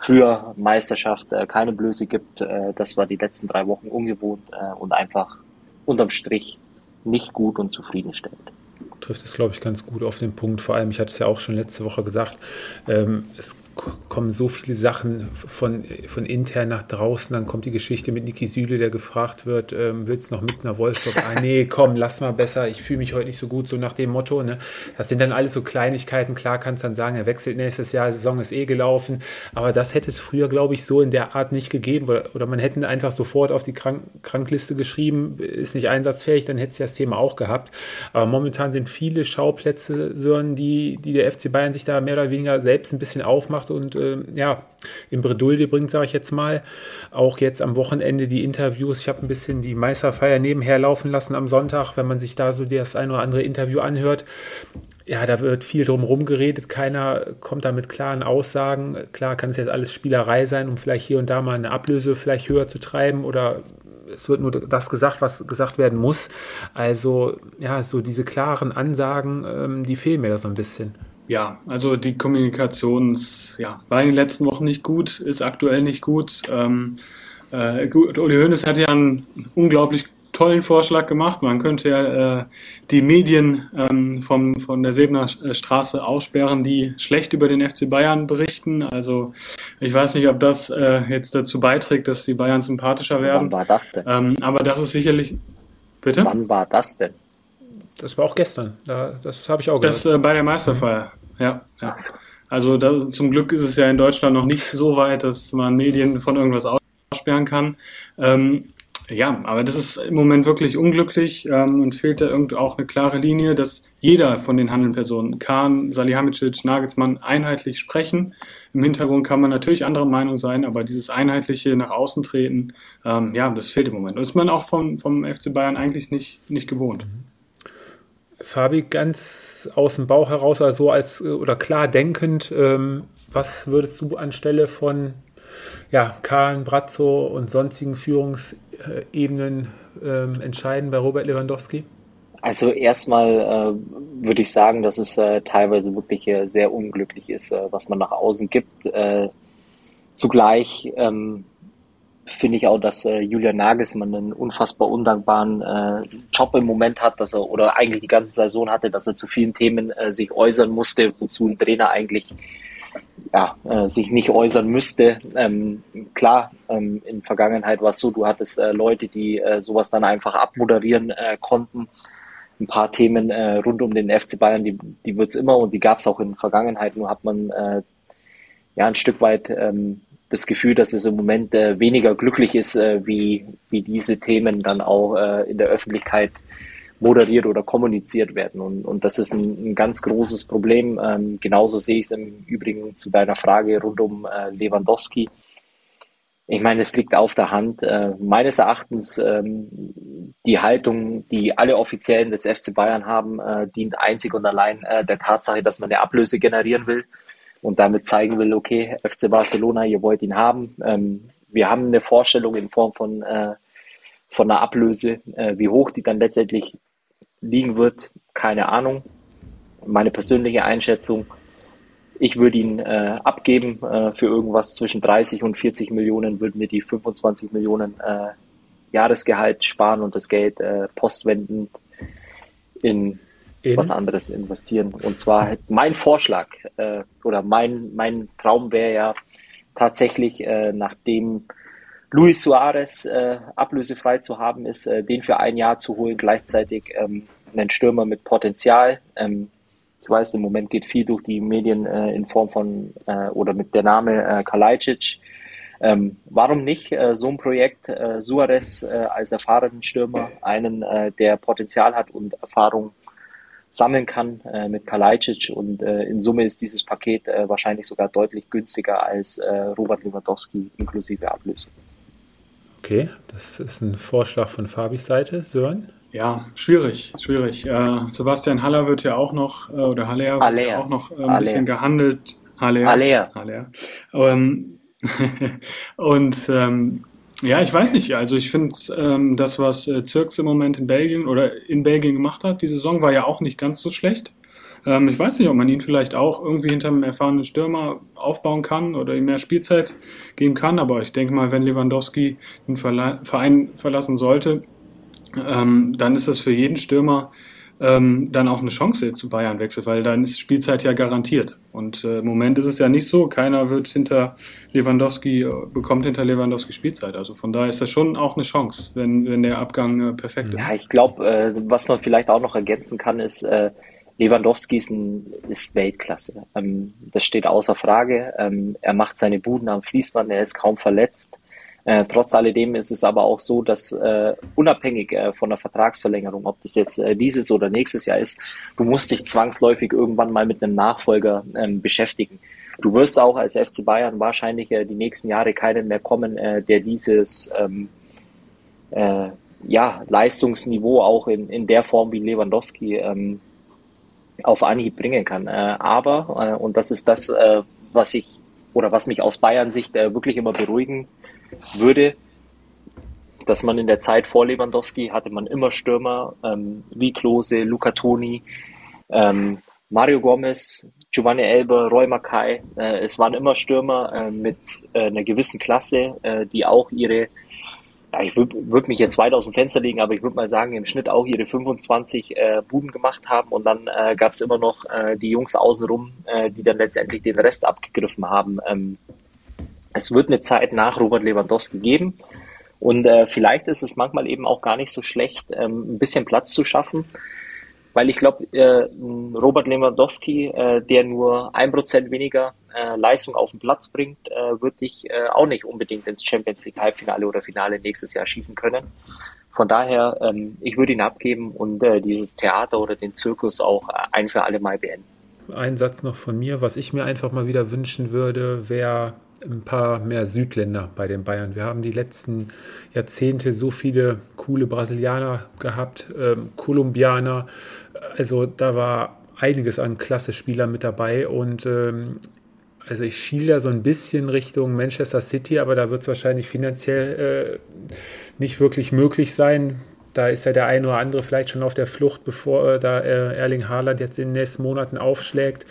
[SPEAKER 3] für Meisterschaft äh, keine Blöße gibt. Äh, das war die letzten drei Wochen ungewohnt äh, und einfach unterm Strich nicht gut und zufriedenstellend
[SPEAKER 2] trifft es, glaube ich, ganz gut auf den Punkt. Vor allem, ich hatte es ja auch schon letzte Woche gesagt, ähm, es kommen so viele Sachen von, von intern nach draußen. Dann kommt die Geschichte mit Niki Süle, der gefragt wird, ähm, willst du noch mit nach Wolfsburg? ah, nee, komm, lass mal besser, ich fühle mich heute nicht so gut, so nach dem Motto. Ne? Das sind dann alles so Kleinigkeiten. Klar kannst dann sagen, er wechselt nächstes Jahr, die Saison ist eh gelaufen. Aber das hätte es früher, glaube ich, so in der Art nicht gegeben. Oder, oder man hätte einfach sofort auf die Krank Krankliste geschrieben, ist nicht einsatzfähig, dann hätte es ja das Thema auch gehabt. Aber momentan sind viele Schauplätze, Sören, die, die der FC Bayern sich da mehr oder weniger selbst ein bisschen aufmacht und äh, ja, in Bredouille bringt, sage ich jetzt mal. Auch jetzt am Wochenende die Interviews. Ich habe ein bisschen die Meisterfeier nebenher laufen lassen am Sonntag, wenn man sich da so das ein oder andere Interview anhört. Ja, da wird viel drum geredet. Keiner kommt da mit klaren Aussagen. Klar kann es jetzt alles Spielerei sein, um vielleicht hier und da mal eine Ablöse vielleicht höher zu treiben oder es wird nur das gesagt, was gesagt werden muss. Also ja, so diese klaren Ansagen, ähm, die fehlen mir da so ein bisschen.
[SPEAKER 4] Ja, also die Kommunikation ja, war in den letzten Wochen nicht gut, ist aktuell nicht gut. Ähm, äh, gut Uli Hoeneß hat ja einen unglaublich tollen Vorschlag gemacht. Man könnte ja äh, die Medien ähm, vom, von der Sebener Straße aussperren, die schlecht über den FC Bayern berichten. Also ich weiß nicht, ob das äh, jetzt dazu beiträgt, dass die Bayern sympathischer werden.
[SPEAKER 3] Wann war das denn?
[SPEAKER 4] Ähm, aber das ist sicherlich. Bitte?
[SPEAKER 3] Wann war das denn?
[SPEAKER 2] Das war auch gestern. Da, das habe ich auch gehört.
[SPEAKER 4] Das äh, bei der Meisterfeier. Ja. ja. Also da, zum Glück ist es ja in Deutschland noch nicht so weit, dass man Medien von irgendwas aussperren kann. Ähm, ja, aber das ist im Moment wirklich unglücklich ähm, und fehlt da irgendwie auch eine klare Linie, dass jeder von den handelnden Personen, Kahn, Salihamidzic, Nagelsmann, einheitlich sprechen. Im Hintergrund kann man natürlich anderer Meinung sein, aber dieses einheitliche nach außen treten, ähm, ja, das fehlt im Moment. Und ist man auch vom, vom FC Bayern eigentlich nicht, nicht gewohnt.
[SPEAKER 2] Fabi, ganz aus dem Bauch heraus, also als oder klar denkend, ähm, was würdest du anstelle von ja, Kahn, Brazzo und sonstigen Führungsebenen ähm, entscheiden bei Robert Lewandowski?
[SPEAKER 3] Also erstmal äh, würde ich sagen, dass es äh, teilweise wirklich äh, sehr unglücklich ist, äh, was man nach außen gibt. Äh, zugleich ähm, finde ich auch, dass äh, Julian Nagelsmann einen unfassbar undankbaren äh, Job im Moment hat, dass er oder eigentlich die ganze Saison hatte, dass er zu vielen Themen äh, sich äußern musste, wozu ein Trainer eigentlich ja, äh, sich nicht äußern müsste. Ähm, klar, ähm, in Vergangenheit war es so, du hattest äh, Leute, die äh, sowas dann einfach abmoderieren äh, konnten. Ein paar Themen äh, rund um den FC Bayern, die, die wird es immer und die gab es auch in Vergangenheit, nur hat man äh, ja ein Stück weit ähm, das Gefühl, dass es im Moment äh, weniger glücklich ist, äh, wie, wie diese Themen dann auch äh, in der Öffentlichkeit moderiert oder kommuniziert werden. Und, und das ist ein, ein ganz großes Problem. Ähm, genauso sehe ich es im Übrigen zu deiner Frage rund um äh, Lewandowski. Ich meine, es liegt auf der Hand. Äh, meines Erachtens ähm, die Haltung, die alle Offiziellen des FC Bayern haben, äh, dient einzig und allein äh, der Tatsache, dass man eine Ablöse generieren will und damit zeigen will, okay, FC Barcelona, ihr wollt ihn haben. Ähm, wir haben eine Vorstellung in Form von, äh, von einer Ablöse. Äh, wie hoch die dann letztendlich liegen wird, keine Ahnung. Meine persönliche Einschätzung, ich würde ihn äh, abgeben äh, für irgendwas zwischen 30 und 40 Millionen, würde mir die 25 Millionen äh, Jahresgehalt sparen und das Geld äh, postwendend in in? was anderes investieren. Und zwar mein Vorschlag äh, oder mein, mein Traum wäre ja tatsächlich, äh, nachdem Luis Suarez äh, ablösefrei zu haben ist, äh, den für ein Jahr zu holen, gleichzeitig ähm, einen Stürmer mit Potenzial. Ähm, ich weiß, im Moment geht viel durch die Medien äh, in Form von äh, oder mit der Name äh, Kalajdzic. Ähm, warum nicht äh, so ein Projekt äh, Suarez äh, als erfahrenen Stürmer, einen, äh, der Potenzial hat und Erfahrung sammeln kann äh, mit Kalajdzic und äh, in Summe ist dieses Paket äh, wahrscheinlich sogar deutlich günstiger als äh, Robert Lewandowski inklusive Ablösung.
[SPEAKER 2] Okay, das ist ein Vorschlag von Fabis Seite. Sören?
[SPEAKER 4] Ja, schwierig, schwierig. Äh, Sebastian Haller wird ja auch noch, äh, oder Haller wird ja auch noch ein bisschen gehandelt.
[SPEAKER 3] Haller.
[SPEAKER 4] Haller. Haller. Ähm, *laughs* und ähm, ja, ich weiß nicht. Also ich finde, ähm, das, was äh, Zirks im Moment in Belgien oder in Belgien gemacht hat, die Saison war ja auch nicht ganz so schlecht. Ähm, ich weiß nicht, ob man ihn vielleicht auch irgendwie hinter einem erfahrenen Stürmer aufbauen kann oder ihm mehr Spielzeit geben kann. Aber ich denke mal, wenn Lewandowski den Verla Verein verlassen sollte, ähm, dann ist das für jeden Stürmer ähm, dann auch eine Chance zu Bayern wechselt, weil dann ist Spielzeit ja garantiert. Und äh, im Moment ist es ja nicht so, keiner wird hinter Lewandowski, äh, bekommt hinter Lewandowski Spielzeit. Also von daher ist das schon auch eine Chance, wenn, wenn der Abgang äh, perfekt ist.
[SPEAKER 3] Ja, ich glaube, äh, was man vielleicht auch noch ergänzen kann, ist, äh, Lewandowski ist, ein, ist Weltklasse. Ähm, das steht außer Frage. Ähm, er macht seine Buden am Fließband, er ist kaum verletzt. Äh, trotz alledem ist es aber auch so, dass äh, unabhängig äh, von der Vertragsverlängerung, ob das jetzt äh, dieses oder nächstes Jahr ist, du musst dich zwangsläufig irgendwann mal mit einem Nachfolger ähm, beschäftigen. Du wirst auch als FC Bayern wahrscheinlich äh, die nächsten Jahre keinen mehr kommen, äh, der dieses ähm, äh, ja, Leistungsniveau auch in, in der Form wie Lewandowski ähm, auf Anhieb bringen kann. Äh, aber, äh, und das ist das, äh, was ich oder was mich aus Bayern Sicht äh, wirklich immer beruhigen würde, dass man in der Zeit vor Lewandowski hatte man immer Stürmer ähm, wie Klose, Luca Toni, ähm, Mario Gomez, Giovanni Elber, Roy Mackay. Äh, es waren immer Stürmer äh, mit äh, einer gewissen Klasse, äh, die auch ihre, ja, ich würde würd mich jetzt weit aus dem Fenster legen, aber ich würde mal sagen, im Schnitt auch ihre 25 äh, Buden gemacht haben. Und dann äh, gab es immer noch die Jungs außenrum, die dann letztendlich den Rest abgegriffen haben. Ähm, es wird eine Zeit nach Robert Lewandowski geben. Und äh, vielleicht ist es manchmal eben auch gar nicht so schlecht, ähm, ein bisschen Platz zu schaffen. Weil ich glaube, äh, Robert Lewandowski, äh, der nur ein Prozent weniger äh, Leistung auf den Platz bringt, äh, würde ich äh, auch nicht unbedingt ins Champions League Halbfinale oder Finale nächstes Jahr schießen können. Von daher, ähm, ich würde ihn abgeben und äh, dieses Theater oder den Zirkus auch ein für alle Mal beenden.
[SPEAKER 2] Ein Satz noch von mir, was ich mir einfach mal wieder wünschen würde, wäre ein paar mehr Südländer bei den Bayern. Wir haben die letzten Jahrzehnte so viele coole Brasilianer gehabt, ähm, Kolumbianer. Also da war einiges an Klasse-Spielern mit dabei und ähm, also ich schiele da so ein bisschen Richtung Manchester City, aber da wird es wahrscheinlich finanziell äh, nicht wirklich möglich sein. Da ist ja der eine oder andere vielleicht schon auf der Flucht, bevor äh, da äh, Erling Haaland jetzt in den nächsten Monaten aufschlägt.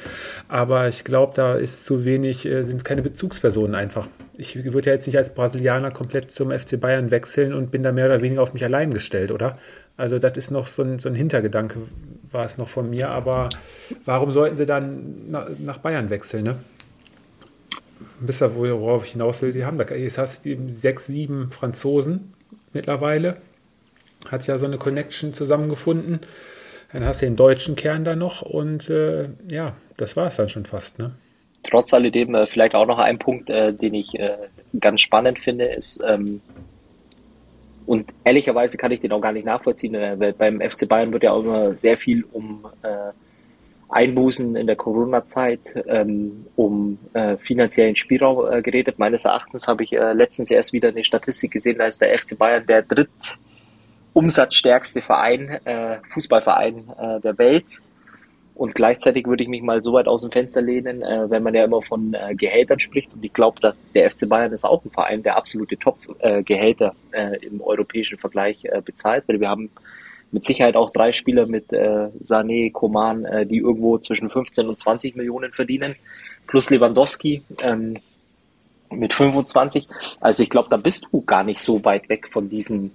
[SPEAKER 2] Aber ich glaube, da ist zu wenig, äh, sind keine Bezugspersonen einfach. Ich würde ja jetzt nicht als Brasilianer komplett zum FC Bayern wechseln und bin da mehr oder weniger auf mich allein gestellt, oder? Also das ist noch so ein, so ein Hintergedanke, war es noch von mir. Aber warum sollten sie dann nach, nach Bayern wechseln, ne? Wisst ihr, worauf ich hinaus will? Die haben da, jetzt hast du sechs, sieben Franzosen mittlerweile hat ja so eine Connection zusammengefunden. Dann hast du den deutschen Kern da noch und äh, ja, das war es dann schon fast. Ne?
[SPEAKER 3] Trotz alledem äh, vielleicht auch noch ein Punkt, äh, den ich äh, ganz spannend finde, ist, ähm, und ehrlicherweise kann ich den auch gar nicht nachvollziehen, äh, weil beim FC Bayern wird ja auch immer sehr viel um äh, Einbußen in der Corona-Zeit, ähm, um finanziellen Spielraum geredet. Meines Erachtens habe ich letztens erst wieder eine Statistik gesehen, da ist der FC Bayern der dritt umsatzstärkste Verein, äh, Fußballverein äh, der Welt. Und gleichzeitig würde ich mich mal so weit aus dem Fenster lehnen, äh, wenn man ja immer von äh, Gehältern spricht. Und ich glaube, der FC Bayern ist auch ein Verein, der absolute Top-Gehälter äh, im europäischen Vergleich äh, bezahlt. Weil wir haben mit Sicherheit auch drei Spieler mit äh, Sané, Koman, äh, die irgendwo zwischen 15 und 20 Millionen verdienen, plus Lewandowski ähm, mit 25. Also ich glaube, da bist du gar nicht so weit weg von diesen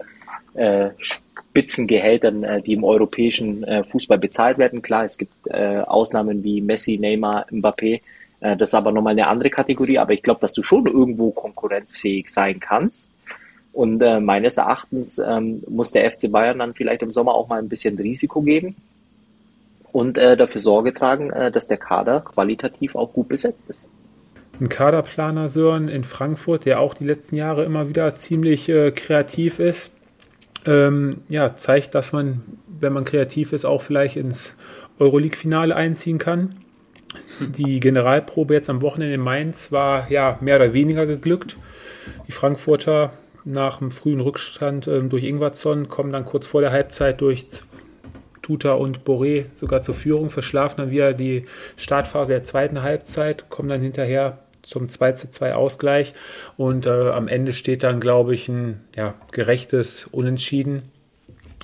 [SPEAKER 3] äh, Spitzengehältern, äh, die im europäischen äh, Fußball bezahlt werden. Klar, es gibt Ausnahmen wie Messi, Neymar, Mbappé. Das ist aber nochmal eine andere Kategorie. Aber ich glaube, dass du schon irgendwo konkurrenzfähig sein kannst. Und meines Erachtens ähm, muss der FC Bayern dann vielleicht im Sommer auch mal ein bisschen Risiko geben und dafür Sorge tragen, dass der Kader qualitativ auch gut besetzt ist.
[SPEAKER 2] Ein Kaderplaner Sören in Frankfurt, der auch die letzten Jahre immer wieder ziemlich äh, kreativ ist, ähm, ja, zeigt, dass man, wenn man kreativ ist, auch vielleicht ins Euroleague-Finale einziehen kann. Die Generalprobe jetzt am Wochenende in Mainz war ja mehr oder weniger geglückt. Die Frankfurter nach einem frühen Rückstand ähm, durch Ingwarzson kommen dann kurz vor der Halbzeit durch Tuta und Boré sogar zur Führung, verschlafen dann wieder die Startphase der zweiten Halbzeit, kommen dann hinterher zum 2 zu 2 Ausgleich. Und äh, am Ende steht dann, glaube ich, ein ja, gerechtes Unentschieden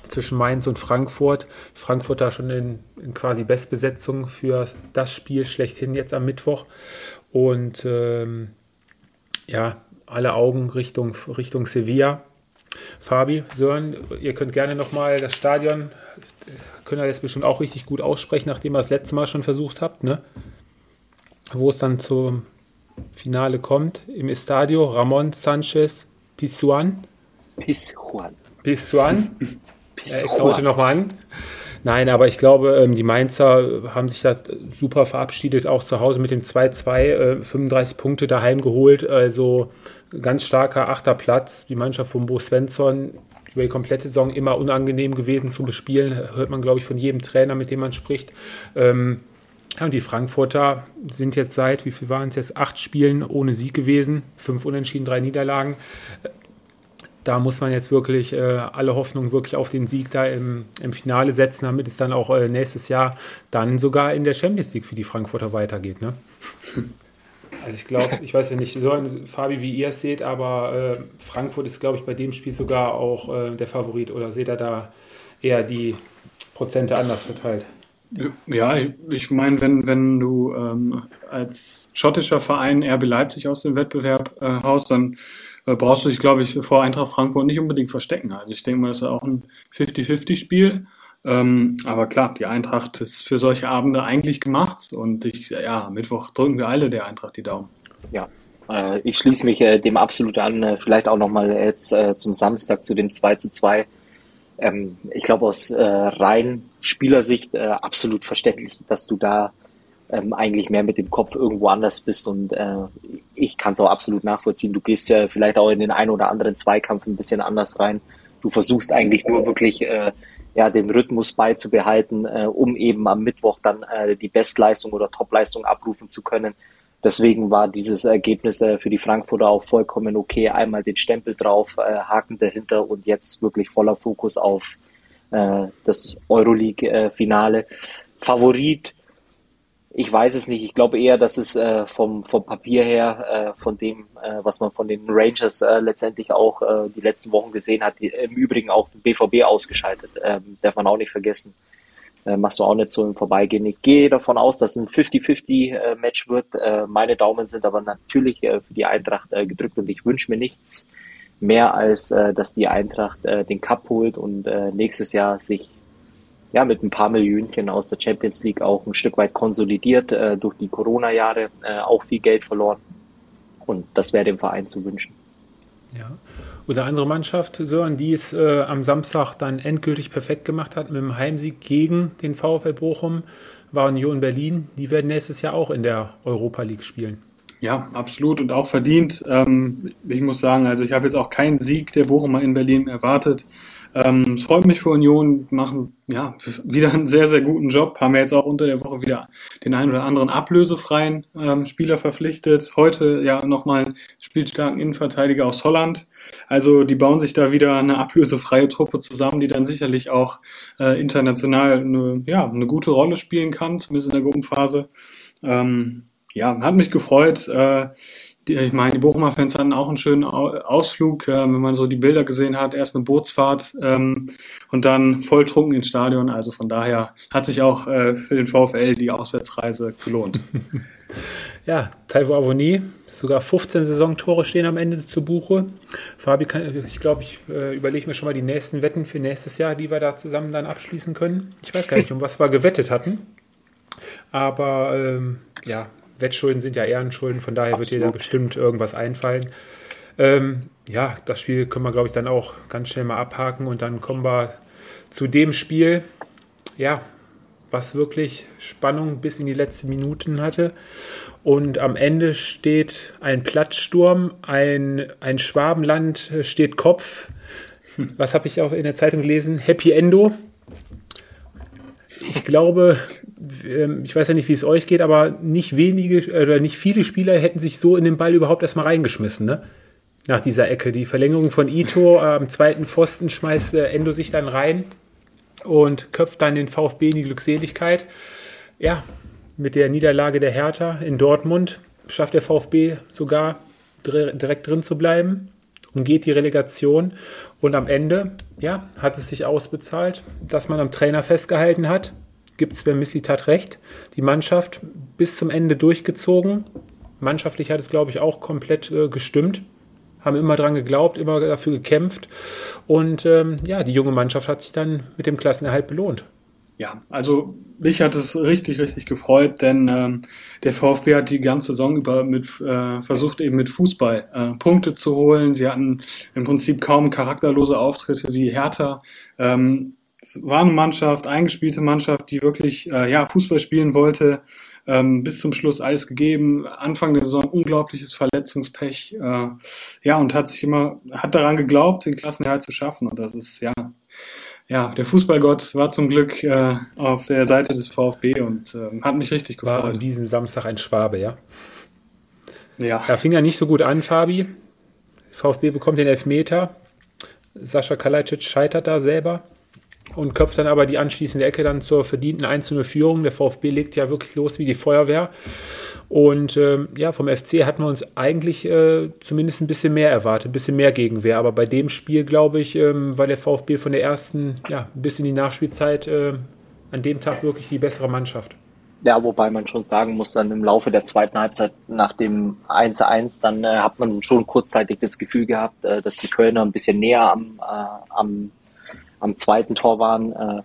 [SPEAKER 2] zwischen Mainz und Frankfurt. Frankfurt da schon in, in, quasi Bestbesetzung für das Spiel schlechthin jetzt am Mittwoch. Und ähm, ja, alle Augen Richtung, Richtung Sevilla. Fabi, Sören, ihr könnt gerne nochmal das Stadion, könnt ihr jetzt bestimmt auch richtig gut aussprechen, nachdem ihr das letzte Mal schon versucht habt, ne? Wo es dann zum Finale kommt, im Estadio Ramon Sanchez Pizjuan.
[SPEAKER 3] Pizjuan.
[SPEAKER 2] Pizjuan. Pizjuan. *laughs* Ich heute nochmal an. Nein, aber ich glaube, ähm, die Mainzer haben sich da super verabschiedet, auch zu Hause mit dem 2-2, 35 äh, Punkte daheim geholt. Also ganz starker achter Platz. Die Mannschaft von Bo Svensson über die komplette Saison immer unangenehm gewesen zu bespielen. Hört man, glaube ich, von jedem Trainer, mit dem man spricht. Ähm, ja, und die Frankfurter sind jetzt seit, wie viel waren es jetzt, acht Spielen ohne Sieg gewesen, fünf Unentschieden, drei Niederlagen da muss man jetzt wirklich äh, alle Hoffnung wirklich auf den Sieg da im, im Finale setzen, damit es dann auch äh, nächstes Jahr dann sogar in der Champions League für die Frankfurter weitergeht. Ne? Also ich glaube, ich weiß ja nicht, so Fabi, wie ihr es seht, aber äh, Frankfurt ist, glaube ich, bei dem Spiel sogar auch äh, der Favorit. Oder seht ihr da eher die Prozente anders verteilt?
[SPEAKER 4] Ja, ich meine, wenn, wenn du ähm, als schottischer Verein RB Leipzig aus dem Wettbewerb äh, haust, dann äh, brauchst du dich, glaube ich, vor Eintracht Frankfurt nicht unbedingt verstecken. Also ich denke mal, das ist auch ein 50-50-Spiel. Ähm, aber klar, die Eintracht ist für solche Abende eigentlich gemacht und ich, ja, Mittwoch drücken wir alle der Eintracht die Daumen.
[SPEAKER 3] Ja, äh, ich schließe mich äh, dem absolut an. Äh, vielleicht auch nochmal jetzt äh, zum Samstag zu dem 2 zu 2. Ähm, ich glaube, aus äh, rein Spielersicht absolut verständlich, dass du da ähm, eigentlich mehr mit dem Kopf irgendwo anders bist. Und äh, ich kann es auch absolut nachvollziehen. Du gehst ja vielleicht auch in den einen oder anderen Zweikampf ein bisschen anders rein. Du versuchst eigentlich nur wirklich äh, ja, den Rhythmus beizubehalten, äh, um eben am Mittwoch dann äh, die Bestleistung oder Topleistung abrufen zu können. Deswegen war dieses Ergebnis äh, für die Frankfurter auch vollkommen okay. Einmal den Stempel drauf, äh, Haken dahinter und jetzt wirklich voller Fokus auf äh, das Euroleague-Finale. Favorit ich weiß es nicht. Ich glaube eher, dass es vom, vom Papier her, von dem, was man von den Rangers letztendlich auch die letzten Wochen gesehen hat, im Übrigen auch den BVB ausgeschaltet, ähm, darf man auch nicht vergessen. Äh, machst du auch nicht so im Vorbeigehen. Ich gehe davon aus, dass ein 50-50-Match wird. Äh, meine Daumen sind aber natürlich äh, für die Eintracht äh, gedrückt und ich wünsche mir nichts mehr, als äh, dass die Eintracht äh, den Cup holt und äh, nächstes Jahr sich ja, mit ein paar Millionchen aus der Champions League auch ein Stück weit konsolidiert, äh, durch die Corona-Jahre äh, auch viel Geld verloren. Und das wäre dem Verein zu wünschen.
[SPEAKER 2] Ja. Oder andere Mannschaft, Sören, die es äh, am Samstag dann endgültig perfekt gemacht hat mit dem Heimsieg gegen den VfL Bochum, war Union Berlin. Die werden nächstes Jahr auch in der Europa League spielen.
[SPEAKER 4] Ja, absolut und auch verdient. Ähm, ich muss sagen, also ich habe jetzt auch keinen Sieg der Bochumer in Berlin erwartet. Ähm, es freut mich für Union, machen ja wieder einen sehr, sehr guten Job. Haben wir jetzt auch unter der Woche wieder den einen oder anderen ablösefreien ähm, Spieler verpflichtet. Heute ja nochmal spielstarken Innenverteidiger aus Holland. Also die bauen sich da wieder eine ablösefreie Truppe zusammen, die dann sicherlich auch äh, international eine, ja, eine gute Rolle spielen kann, zumindest in der Gruppenphase. Ähm, ja, hat mich gefreut. Äh, ich meine, die Bochumer Fans hatten auch einen schönen Ausflug, äh, wenn man so die Bilder gesehen hat. Erst eine Bootsfahrt ähm, und dann volltrunken ins Stadion. Also von daher hat sich auch äh, für den VfL die Auswärtsreise gelohnt. *laughs*
[SPEAKER 2] ja, Taiwo Avoni, sogar 15 Saisontore stehen am Ende zu Buche. Fabi, kann, ich glaube, ich äh, überlege mir schon mal die nächsten Wetten für nächstes Jahr, die wir da zusammen dann abschließen können. Ich weiß gar nicht, um was wir gewettet hatten. Aber ähm, ja, Wettschulden sind ja Ehrenschulden, von daher Absolut. wird dir da bestimmt irgendwas einfallen. Ähm, ja, das Spiel können wir, glaube ich, dann auch ganz schnell mal abhaken und dann kommen wir zu dem Spiel, ja, was wirklich Spannung bis in die letzten Minuten hatte. Und am Ende steht ein Platzsturm, ein, ein Schwabenland steht Kopf. Was habe ich auch in der Zeitung gelesen? Happy Endo. Ich glaube, ich weiß ja nicht, wie es euch geht, aber nicht wenige oder nicht viele Spieler hätten sich so in den Ball überhaupt erstmal reingeschmissen, ne? Nach dieser Ecke. Die Verlängerung von Ito am zweiten Pfosten schmeißt äh, Endo sich dann rein und köpft dann den VfB in die Glückseligkeit. Ja, mit der Niederlage der Hertha in Dortmund schafft der VfB sogar direkt drin zu bleiben, umgeht die Relegation und am Ende, ja, hat es sich ausbezahlt, dass man am Trainer festgehalten hat, gibt es bei Missitat recht. Die Mannschaft bis zum Ende durchgezogen. Mannschaftlich hat es, glaube ich, auch komplett äh, gestimmt. haben immer dran geglaubt, immer dafür gekämpft. Und ähm, ja, die junge Mannschaft hat sich dann mit dem Klassenerhalt belohnt.
[SPEAKER 4] Ja, also mich hat es richtig, richtig gefreut, denn ähm, der VfB hat die ganze Saison über mit äh, versucht eben mit Fußball äh, Punkte zu holen. Sie hatten im Prinzip kaum charakterlose Auftritte wie Hertha. Ähm, es war eine Mannschaft, eingespielte Mannschaft, die wirklich äh, ja Fußball spielen wollte. Ähm, bis zum Schluss alles gegeben. Anfang der Saison unglaubliches Verletzungspech. Äh, ja, und hat sich immer, hat daran geglaubt, den Klassenerhalt zu schaffen. Und das ist ja ja, der Fußballgott war zum Glück äh, auf der Seite des VfB und äh, hat mich richtig gefreut.
[SPEAKER 2] War an diesem Samstag ein Schwabe, ja? Ja. Da fing ja nicht so gut an, Fabi. VfB bekommt den Elfmeter. Sascha Kalajdzic scheitert da selber und köpft dann aber die anschließende Ecke dann zur verdienten 1 Führung. Der VfB legt ja wirklich los wie die Feuerwehr. Und ähm, ja, vom FC hatten wir uns eigentlich äh, zumindest ein bisschen mehr erwartet, ein bisschen mehr Gegenwehr. Aber bei dem Spiel, glaube ich, ähm, war der VfB von der ersten ja, bis in die Nachspielzeit äh, an dem Tag wirklich die bessere Mannschaft.
[SPEAKER 3] Ja, wobei man schon sagen muss, dann im Laufe der zweiten Halbzeit nach dem 1-1, dann äh, hat man schon kurzzeitig das Gefühl gehabt, äh, dass die Kölner ein bisschen näher am, äh, am am zweiten Tor waren. Äh,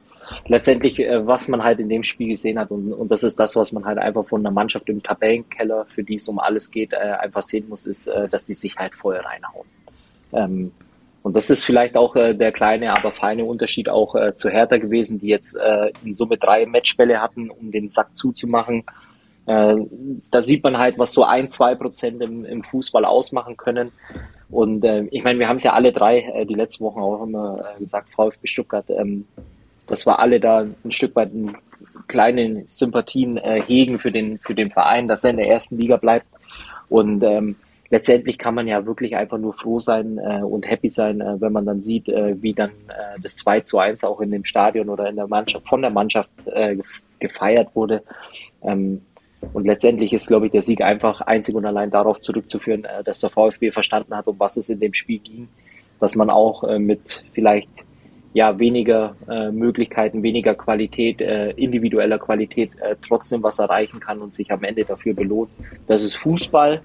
[SPEAKER 3] letztendlich, äh, was man halt in dem Spiel gesehen hat, und, und das ist das, was man halt einfach von einer Mannschaft im Tabellenkeller, für die es um alles geht, äh, einfach sehen muss, ist, äh, dass die sich halt vorher reinhauen. Ähm, und das ist vielleicht auch äh, der kleine, aber feine Unterschied auch äh, zu Hertha gewesen, die jetzt äh, in Summe drei Matchbälle hatten, um den Sack zuzumachen. Äh, da sieht man halt, was so ein, zwei Prozent im, im Fußball ausmachen können. Und äh, ich meine, wir haben es ja alle drei äh, die letzten Wochen auch immer äh, gesagt, VfB Stuttgart, ähm, dass wir alle da ein Stück weit einen kleinen Sympathien äh, hegen für den, für den Verein, dass er in der ersten Liga bleibt. Und ähm, letztendlich kann man ja wirklich einfach nur froh sein äh, und happy sein, äh, wenn man dann sieht, äh, wie dann äh, das 2 zu 1 auch in dem Stadion oder in der Mannschaft, von der Mannschaft äh, gefeiert wurde. Ähm, und letztendlich ist, glaube ich, der Sieg einfach einzig und allein darauf zurückzuführen, äh, dass der VfB verstanden hat, um was es in dem Spiel ging, dass man auch äh, mit vielleicht ja weniger äh, Möglichkeiten, weniger Qualität, individueller Qualität trotzdem was erreichen kann und sich am Ende dafür belohnt. Das ist Fußball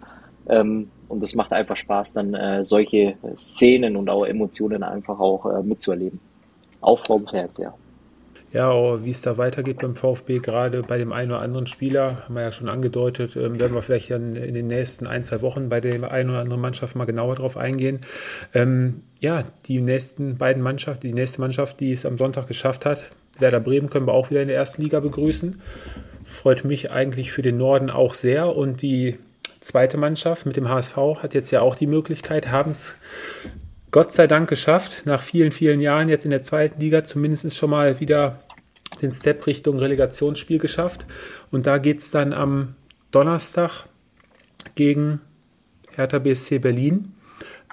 [SPEAKER 3] ähm, und es macht einfach Spaß, dann solche Szenen und auch Emotionen einfach auch mitzuerleben. Auch vom Fernseher.
[SPEAKER 2] Ja, oh, wie es da weitergeht beim VfB, gerade bei dem einen oder anderen Spieler, haben wir ja schon angedeutet, ähm, werden wir vielleicht in, in, den nächsten ein, zwei Wochen bei der einen oder anderen Mannschaft mal genauer drauf eingehen. Ähm, ja, die nächsten beiden Mannschaften, die nächste Mannschaft, die es am Sonntag geschafft hat, Werder Bremen, können wir auch wieder in der ersten Liga begrüßen. Freut mich eigentlich für den Norden auch sehr und die zweite Mannschaft mit dem HSV hat jetzt ja auch die Möglichkeit, haben es Gott sei Dank geschafft, nach vielen, vielen Jahren jetzt in der zweiten Liga zumindest schon mal wieder den Step Richtung Relegationsspiel geschafft. Und da geht es dann am Donnerstag gegen Hertha BSC Berlin.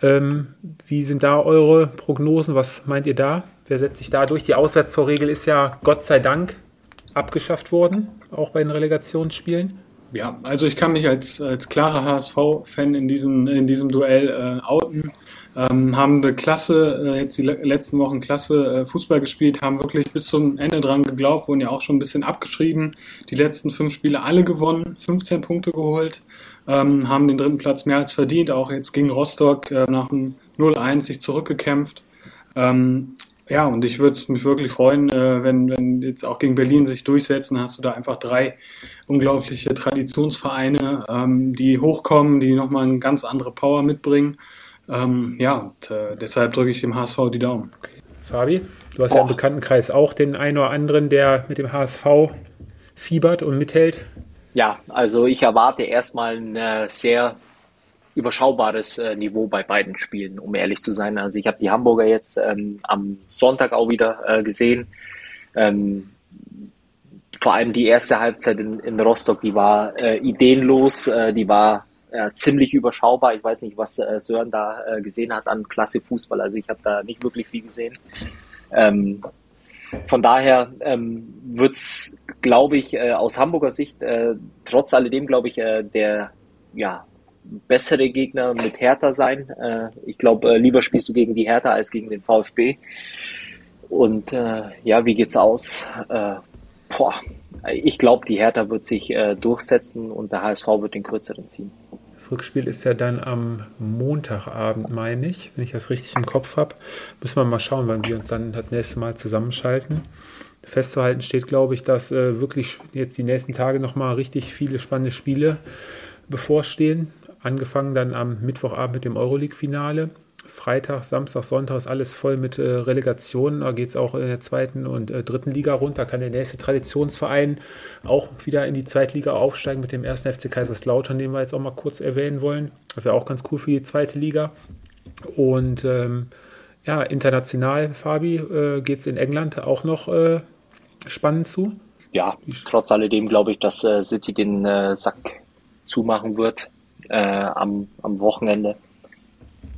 [SPEAKER 2] Ähm, wie sind da eure Prognosen? Was meint ihr da? Wer setzt sich da durch? Die Auswärtstorregel ist ja Gott sei Dank abgeschafft worden, auch bei den Relegationsspielen.
[SPEAKER 4] Ja, also ich kann mich als, als klarer HSV-Fan in, in diesem Duell äh, outen ähm, haben eine klasse, äh, jetzt die letzten Wochen klasse äh, Fußball gespielt, haben wirklich bis zum Ende dran geglaubt, wurden ja auch schon ein bisschen abgeschrieben. Die letzten fünf Spiele alle gewonnen, 15 Punkte geholt, ähm, haben den dritten Platz mehr als verdient, auch jetzt gegen Rostock äh, nach dem 0-1 sich zurückgekämpft. Ähm, ja, und ich würde mich wirklich freuen, äh, wenn, wenn jetzt auch gegen Berlin sich durchsetzen, hast du da einfach drei unglaubliche Traditionsvereine, ähm, die hochkommen, die nochmal eine ganz andere Power mitbringen. Ähm, ja, und äh, deshalb drücke ich dem HSV die Daumen.
[SPEAKER 2] Fabi, du hast oh. ja im Bekanntenkreis auch den einen oder anderen, der mit dem HSV fiebert und mithält.
[SPEAKER 3] Ja, also ich erwarte erstmal ein äh, sehr überschaubares äh, Niveau bei beiden Spielen, um ehrlich zu sein. Also ich habe die Hamburger jetzt ähm, am Sonntag auch wieder äh, gesehen. Ähm, vor allem die erste Halbzeit in, in Rostock, die war äh, ideenlos, äh, die war äh, ziemlich überschaubar. Ich weiß nicht, was äh, Sören da äh, gesehen hat an Klasse Fußball. Also ich habe da nicht wirklich viel gesehen. Ähm, von daher ähm, wird es, glaube ich, äh, aus Hamburger Sicht, äh, trotz alledem, glaube ich, äh, der ja, bessere Gegner mit Hertha sein. Ich glaube, lieber spielst du gegen die Hertha als gegen den VfB. Und ja, wie geht's aus? Boah, ich glaube, die Hertha wird sich äh, durchsetzen und der HSV wird den kürzeren ziehen.
[SPEAKER 2] Das Rückspiel ist ja dann am Montagabend, meine ich, wenn ich das richtig im Kopf habe. Müssen wir mal schauen, wann wir uns dann das nächste Mal zusammenschalten. Festzuhalten steht, glaube ich, dass äh, wirklich jetzt die nächsten Tage nochmal richtig viele spannende Spiele bevorstehen. Angefangen dann am Mittwochabend mit dem Euroleague-Finale. Freitag, Samstag, Sonntag ist alles voll mit äh, Relegationen. Da geht es auch in der zweiten und äh, dritten Liga runter. Kann der nächste Traditionsverein auch wieder in die Zweitliga aufsteigen mit dem ersten FC Kaiserslautern, den wir jetzt auch mal kurz erwähnen wollen. Das wäre auch ganz cool für die zweite Liga. Und ähm, ja, international, Fabi, äh, geht es in England auch noch äh, spannend zu.
[SPEAKER 3] Ja, trotz alledem glaube ich, dass äh, City den äh, Sack zumachen wird äh, am, am Wochenende.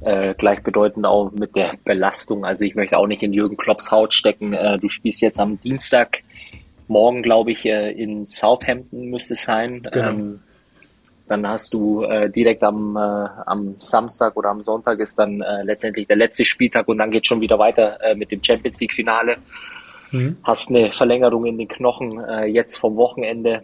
[SPEAKER 3] Äh, gleichbedeutend auch mit der Belastung. Also ich möchte auch nicht in Jürgen Klopps Haut stecken. Äh, du spielst jetzt am Dienstag, morgen glaube ich, äh, in Southampton müsste es sein. Genau. Ähm, dann hast du äh, direkt am, äh, am Samstag oder am Sonntag ist dann äh, letztendlich der letzte Spieltag und dann geht schon wieder weiter äh, mit dem Champions League Finale. Mhm. Hast eine Verlängerung in den Knochen äh, jetzt vom Wochenende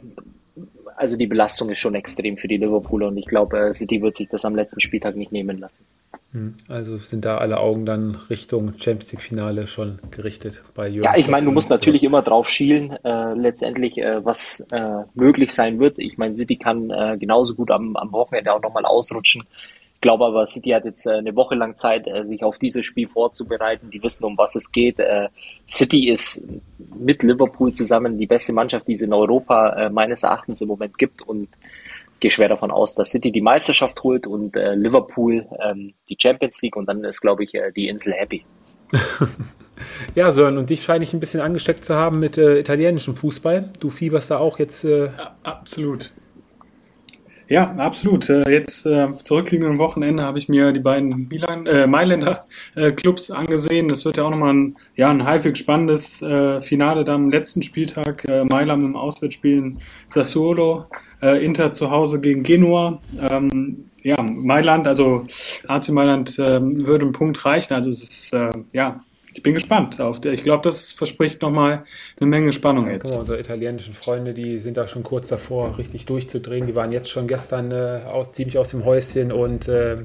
[SPEAKER 3] also die Belastung ist schon extrem für die Liverpooler und ich glaube, äh, City wird sich das am letzten Spieltag nicht nehmen lassen.
[SPEAKER 2] Hm, also sind da alle Augen dann Richtung Champions League Finale schon gerichtet bei
[SPEAKER 3] Jürgen. Ja, ich meine, du musst natürlich immer drauf schielen, äh, letztendlich, äh, was äh, möglich sein wird. Ich meine, City kann äh, genauso gut am, am Wochenende auch nochmal ausrutschen glaube aber, City hat jetzt äh, eine Woche lang Zeit, äh, sich auf dieses Spiel vorzubereiten. Die wissen, um was es geht. Äh, City ist mit Liverpool zusammen die beste Mannschaft, die es in Europa meines Erachtens im Moment gibt. Und gehe schwer davon aus, dass City die Meisterschaft holt und Liverpool ähm, die Champions League. Und dann ist, glaube ich, die Insel happy. *laughs*
[SPEAKER 2] Ja, Sören, und dich scheine ich ein bisschen angesteckt zu haben mit äh, italienischem Fußball. Du fieberst da auch jetzt. Äh
[SPEAKER 4] ja, absolut. Ja, absolut. Äh, jetzt äh, zurückliegenden Wochenende habe ich mir die beiden Milan, äh, Mailänder äh, Clubs angesehen. Das wird ja auch nochmal ein, ja, ein halbwegs spannendes äh, Finale dann am letzten Spieltag. Äh, Mailand im Auswärtsspielen Sassuolo, äh, Inter zu Hause gegen Genua. Ähm, ja, Mailand, also AC Mailand äh, würde einen Punkt reichen. Also es ist äh, ja ich bin gespannt auf der. Ich glaube, das verspricht nochmal eine Menge Spannung jetzt.
[SPEAKER 2] Ja, unsere italienischen Freunde, die sind da schon kurz davor, richtig durchzudrehen. Die waren jetzt schon gestern äh, aus, ziemlich aus dem Häuschen und äh,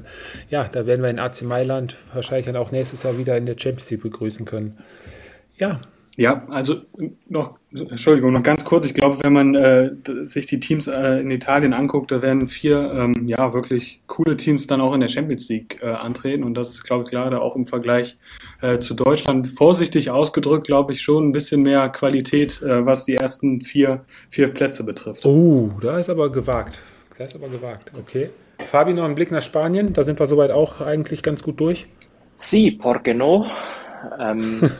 [SPEAKER 2] ja, da werden wir in AC Mailand wahrscheinlich dann auch nächstes Jahr wieder in der Champions League begrüßen können.
[SPEAKER 4] Ja, ja, also noch, Entschuldigung, noch ganz kurz. Ich glaube, wenn man äh, sich die Teams äh, in Italien anguckt, da werden vier ähm, ja wirklich coole Teams dann auch in der Champions League äh, antreten. Und das ist, glaube ich, gerade auch im Vergleich äh, zu Deutschland vorsichtig ausgedrückt, glaube ich, schon ein bisschen mehr Qualität, äh, was die ersten vier, vier Plätze betrifft.
[SPEAKER 2] Oh, da ist aber gewagt. Da ist aber gewagt. Okay. Fabi, noch ein Blick nach Spanien. Da sind wir soweit auch eigentlich ganz gut durch.
[SPEAKER 3] Sí, porque no? Ähm,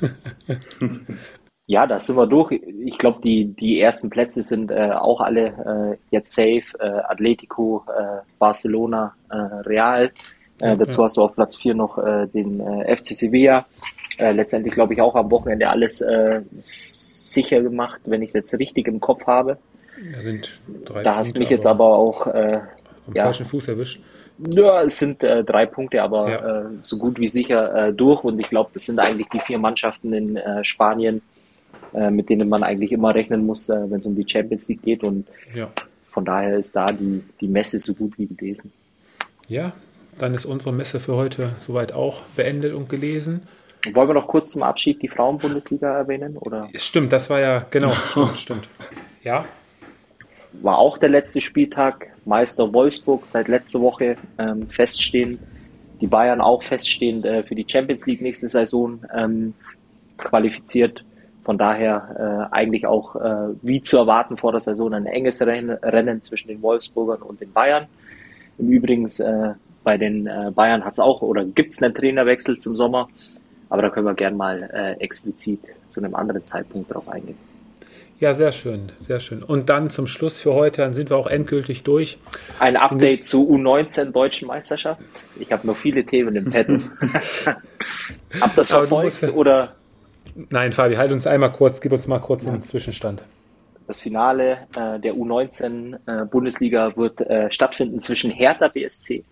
[SPEAKER 3] ja, da sind wir durch. Ich glaube, die, die ersten Plätze sind äh, auch alle äh, jetzt safe. Äh, Atletico, äh, Barcelona, äh, Real. Äh, dazu hast du auf Platz 4 noch den FC Sevilla. letztendlich glaube ich auch am Wochenende alles sicher gemacht, wenn ich es jetzt richtig im Kopf habe. Da, da hast du mich jetzt aber auch am
[SPEAKER 2] ja, falschen Fuß erwischt.
[SPEAKER 3] Ja, es sind äh, drei Punkte, aber ja. äh, so gut wie sicher äh, durch. Und ich glaube, das sind eigentlich die vier Mannschaften in äh, Spanien, äh, mit denen man eigentlich immer rechnen muss, äh, wenn es um die Champions League geht. Und ja. von daher ist da die, die Messe so gut wie gelesen.
[SPEAKER 2] Ja, dann ist unsere Messe für heute soweit auch beendet und gelesen.
[SPEAKER 3] Wollen wir noch kurz zum Abschied die Frauenbundesliga erwähnen? Oder?
[SPEAKER 2] Stimmt, das war ja, genau, stimmt, *laughs* stimmt. Ja,
[SPEAKER 3] war auch der letzte Spieltag. Meister Wolfsburg seit letzter Woche ähm, feststehen. Die Bayern auch feststehend äh, für die Champions League nächste Saison ähm, qualifiziert. Von daher äh, eigentlich auch äh, wie zu erwarten vor der Saison ein enges Rennen zwischen den Wolfsburgern und den Bayern. Im Übrigen äh, bei den äh, Bayern hat es auch oder gibt es einen Trainerwechsel zum Sommer, aber da können wir gern mal äh, explizit zu einem anderen Zeitpunkt drauf eingehen.
[SPEAKER 2] Ja, sehr schön, sehr schön. Und dann zum Schluss für heute, dann sind wir auch endgültig durch.
[SPEAKER 3] Ein Update zu U19 Deutschen Meisterschaft. Ich habe noch viele Themen im Pad. *laughs* Habt das verfolgt musst, oder?
[SPEAKER 2] Nein, Fabi, halt uns einmal kurz, gib uns mal kurz ja. einen Zwischenstand.
[SPEAKER 3] Das Finale äh, der U19 äh, Bundesliga wird äh, stattfinden zwischen Hertha BSC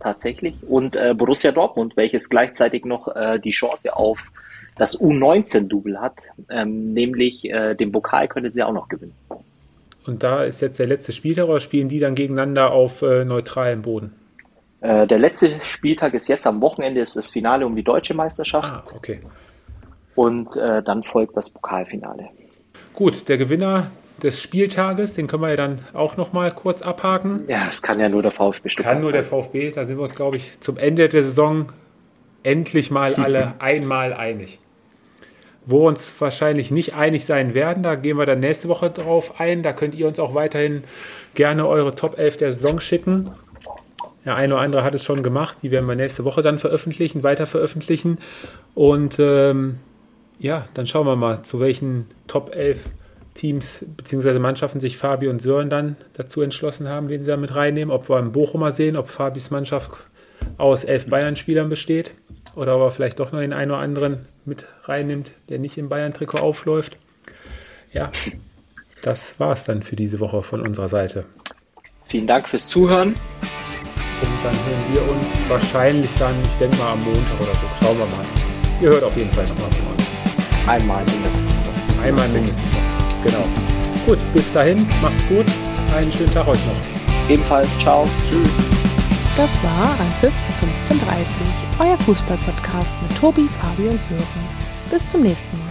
[SPEAKER 3] tatsächlich und äh, Borussia Dortmund, welches gleichzeitig noch äh, die Chance auf das U19-Double hat, ähm, nämlich äh, den Pokal könnten sie auch noch gewinnen.
[SPEAKER 2] Und da ist jetzt der letzte Spieltag oder spielen die dann gegeneinander auf äh, neutralem Boden?
[SPEAKER 3] Äh, der letzte Spieltag ist jetzt am Wochenende, ist das Finale um die deutsche Meisterschaft.
[SPEAKER 2] Ah, okay.
[SPEAKER 3] Und äh, dann folgt das Pokalfinale.
[SPEAKER 2] Gut, der Gewinner des Spieltages, den können wir ja dann auch noch mal kurz abhaken.
[SPEAKER 3] Ja, es kann ja nur der VfB
[SPEAKER 2] Stuttgart Kann nur sein. der VfB, da sind wir uns, glaube ich, zum Ende der Saison endlich mal *laughs* alle einmal einig. Wo uns wahrscheinlich nicht einig sein werden, da gehen wir dann nächste Woche drauf ein. Da könnt ihr uns auch weiterhin gerne eure Top 11 der Saison schicken. Der eine oder andere hat es schon gemacht. Die werden wir nächste Woche dann veröffentlichen, weiter veröffentlichen. Und ähm, ja, dann schauen wir mal, zu welchen Top 11 Teams bzw. Mannschaften sich Fabi und Sören dann dazu entschlossen haben, den sie da mit reinnehmen. Ob wir einen Bochumer sehen, ob Fabis Mannschaft aus elf Bayern-Spielern besteht oder ob er vielleicht doch noch den einen oder anderen mit reinnimmt, der nicht im Bayern-Trikot aufläuft. Ja, das war es dann für diese Woche von unserer Seite.
[SPEAKER 3] Vielen Dank fürs Zuhören.
[SPEAKER 2] Und dann hören wir uns wahrscheinlich dann, ich denke mal am Montag oder so. Schauen wir mal. Ihr hört auf jeden Fall nochmal von uns.
[SPEAKER 3] Einmal mindestens.
[SPEAKER 2] Einmal mindestens. Genau. Gut, bis dahin, macht's gut. Einen schönen Tag euch noch.
[SPEAKER 3] Ebenfalls, ciao.
[SPEAKER 1] Tschüss. Das war Anpfiff 1530, euer Fußball-Podcast mit Tobi, Fabi und Sören. Bis zum nächsten Mal.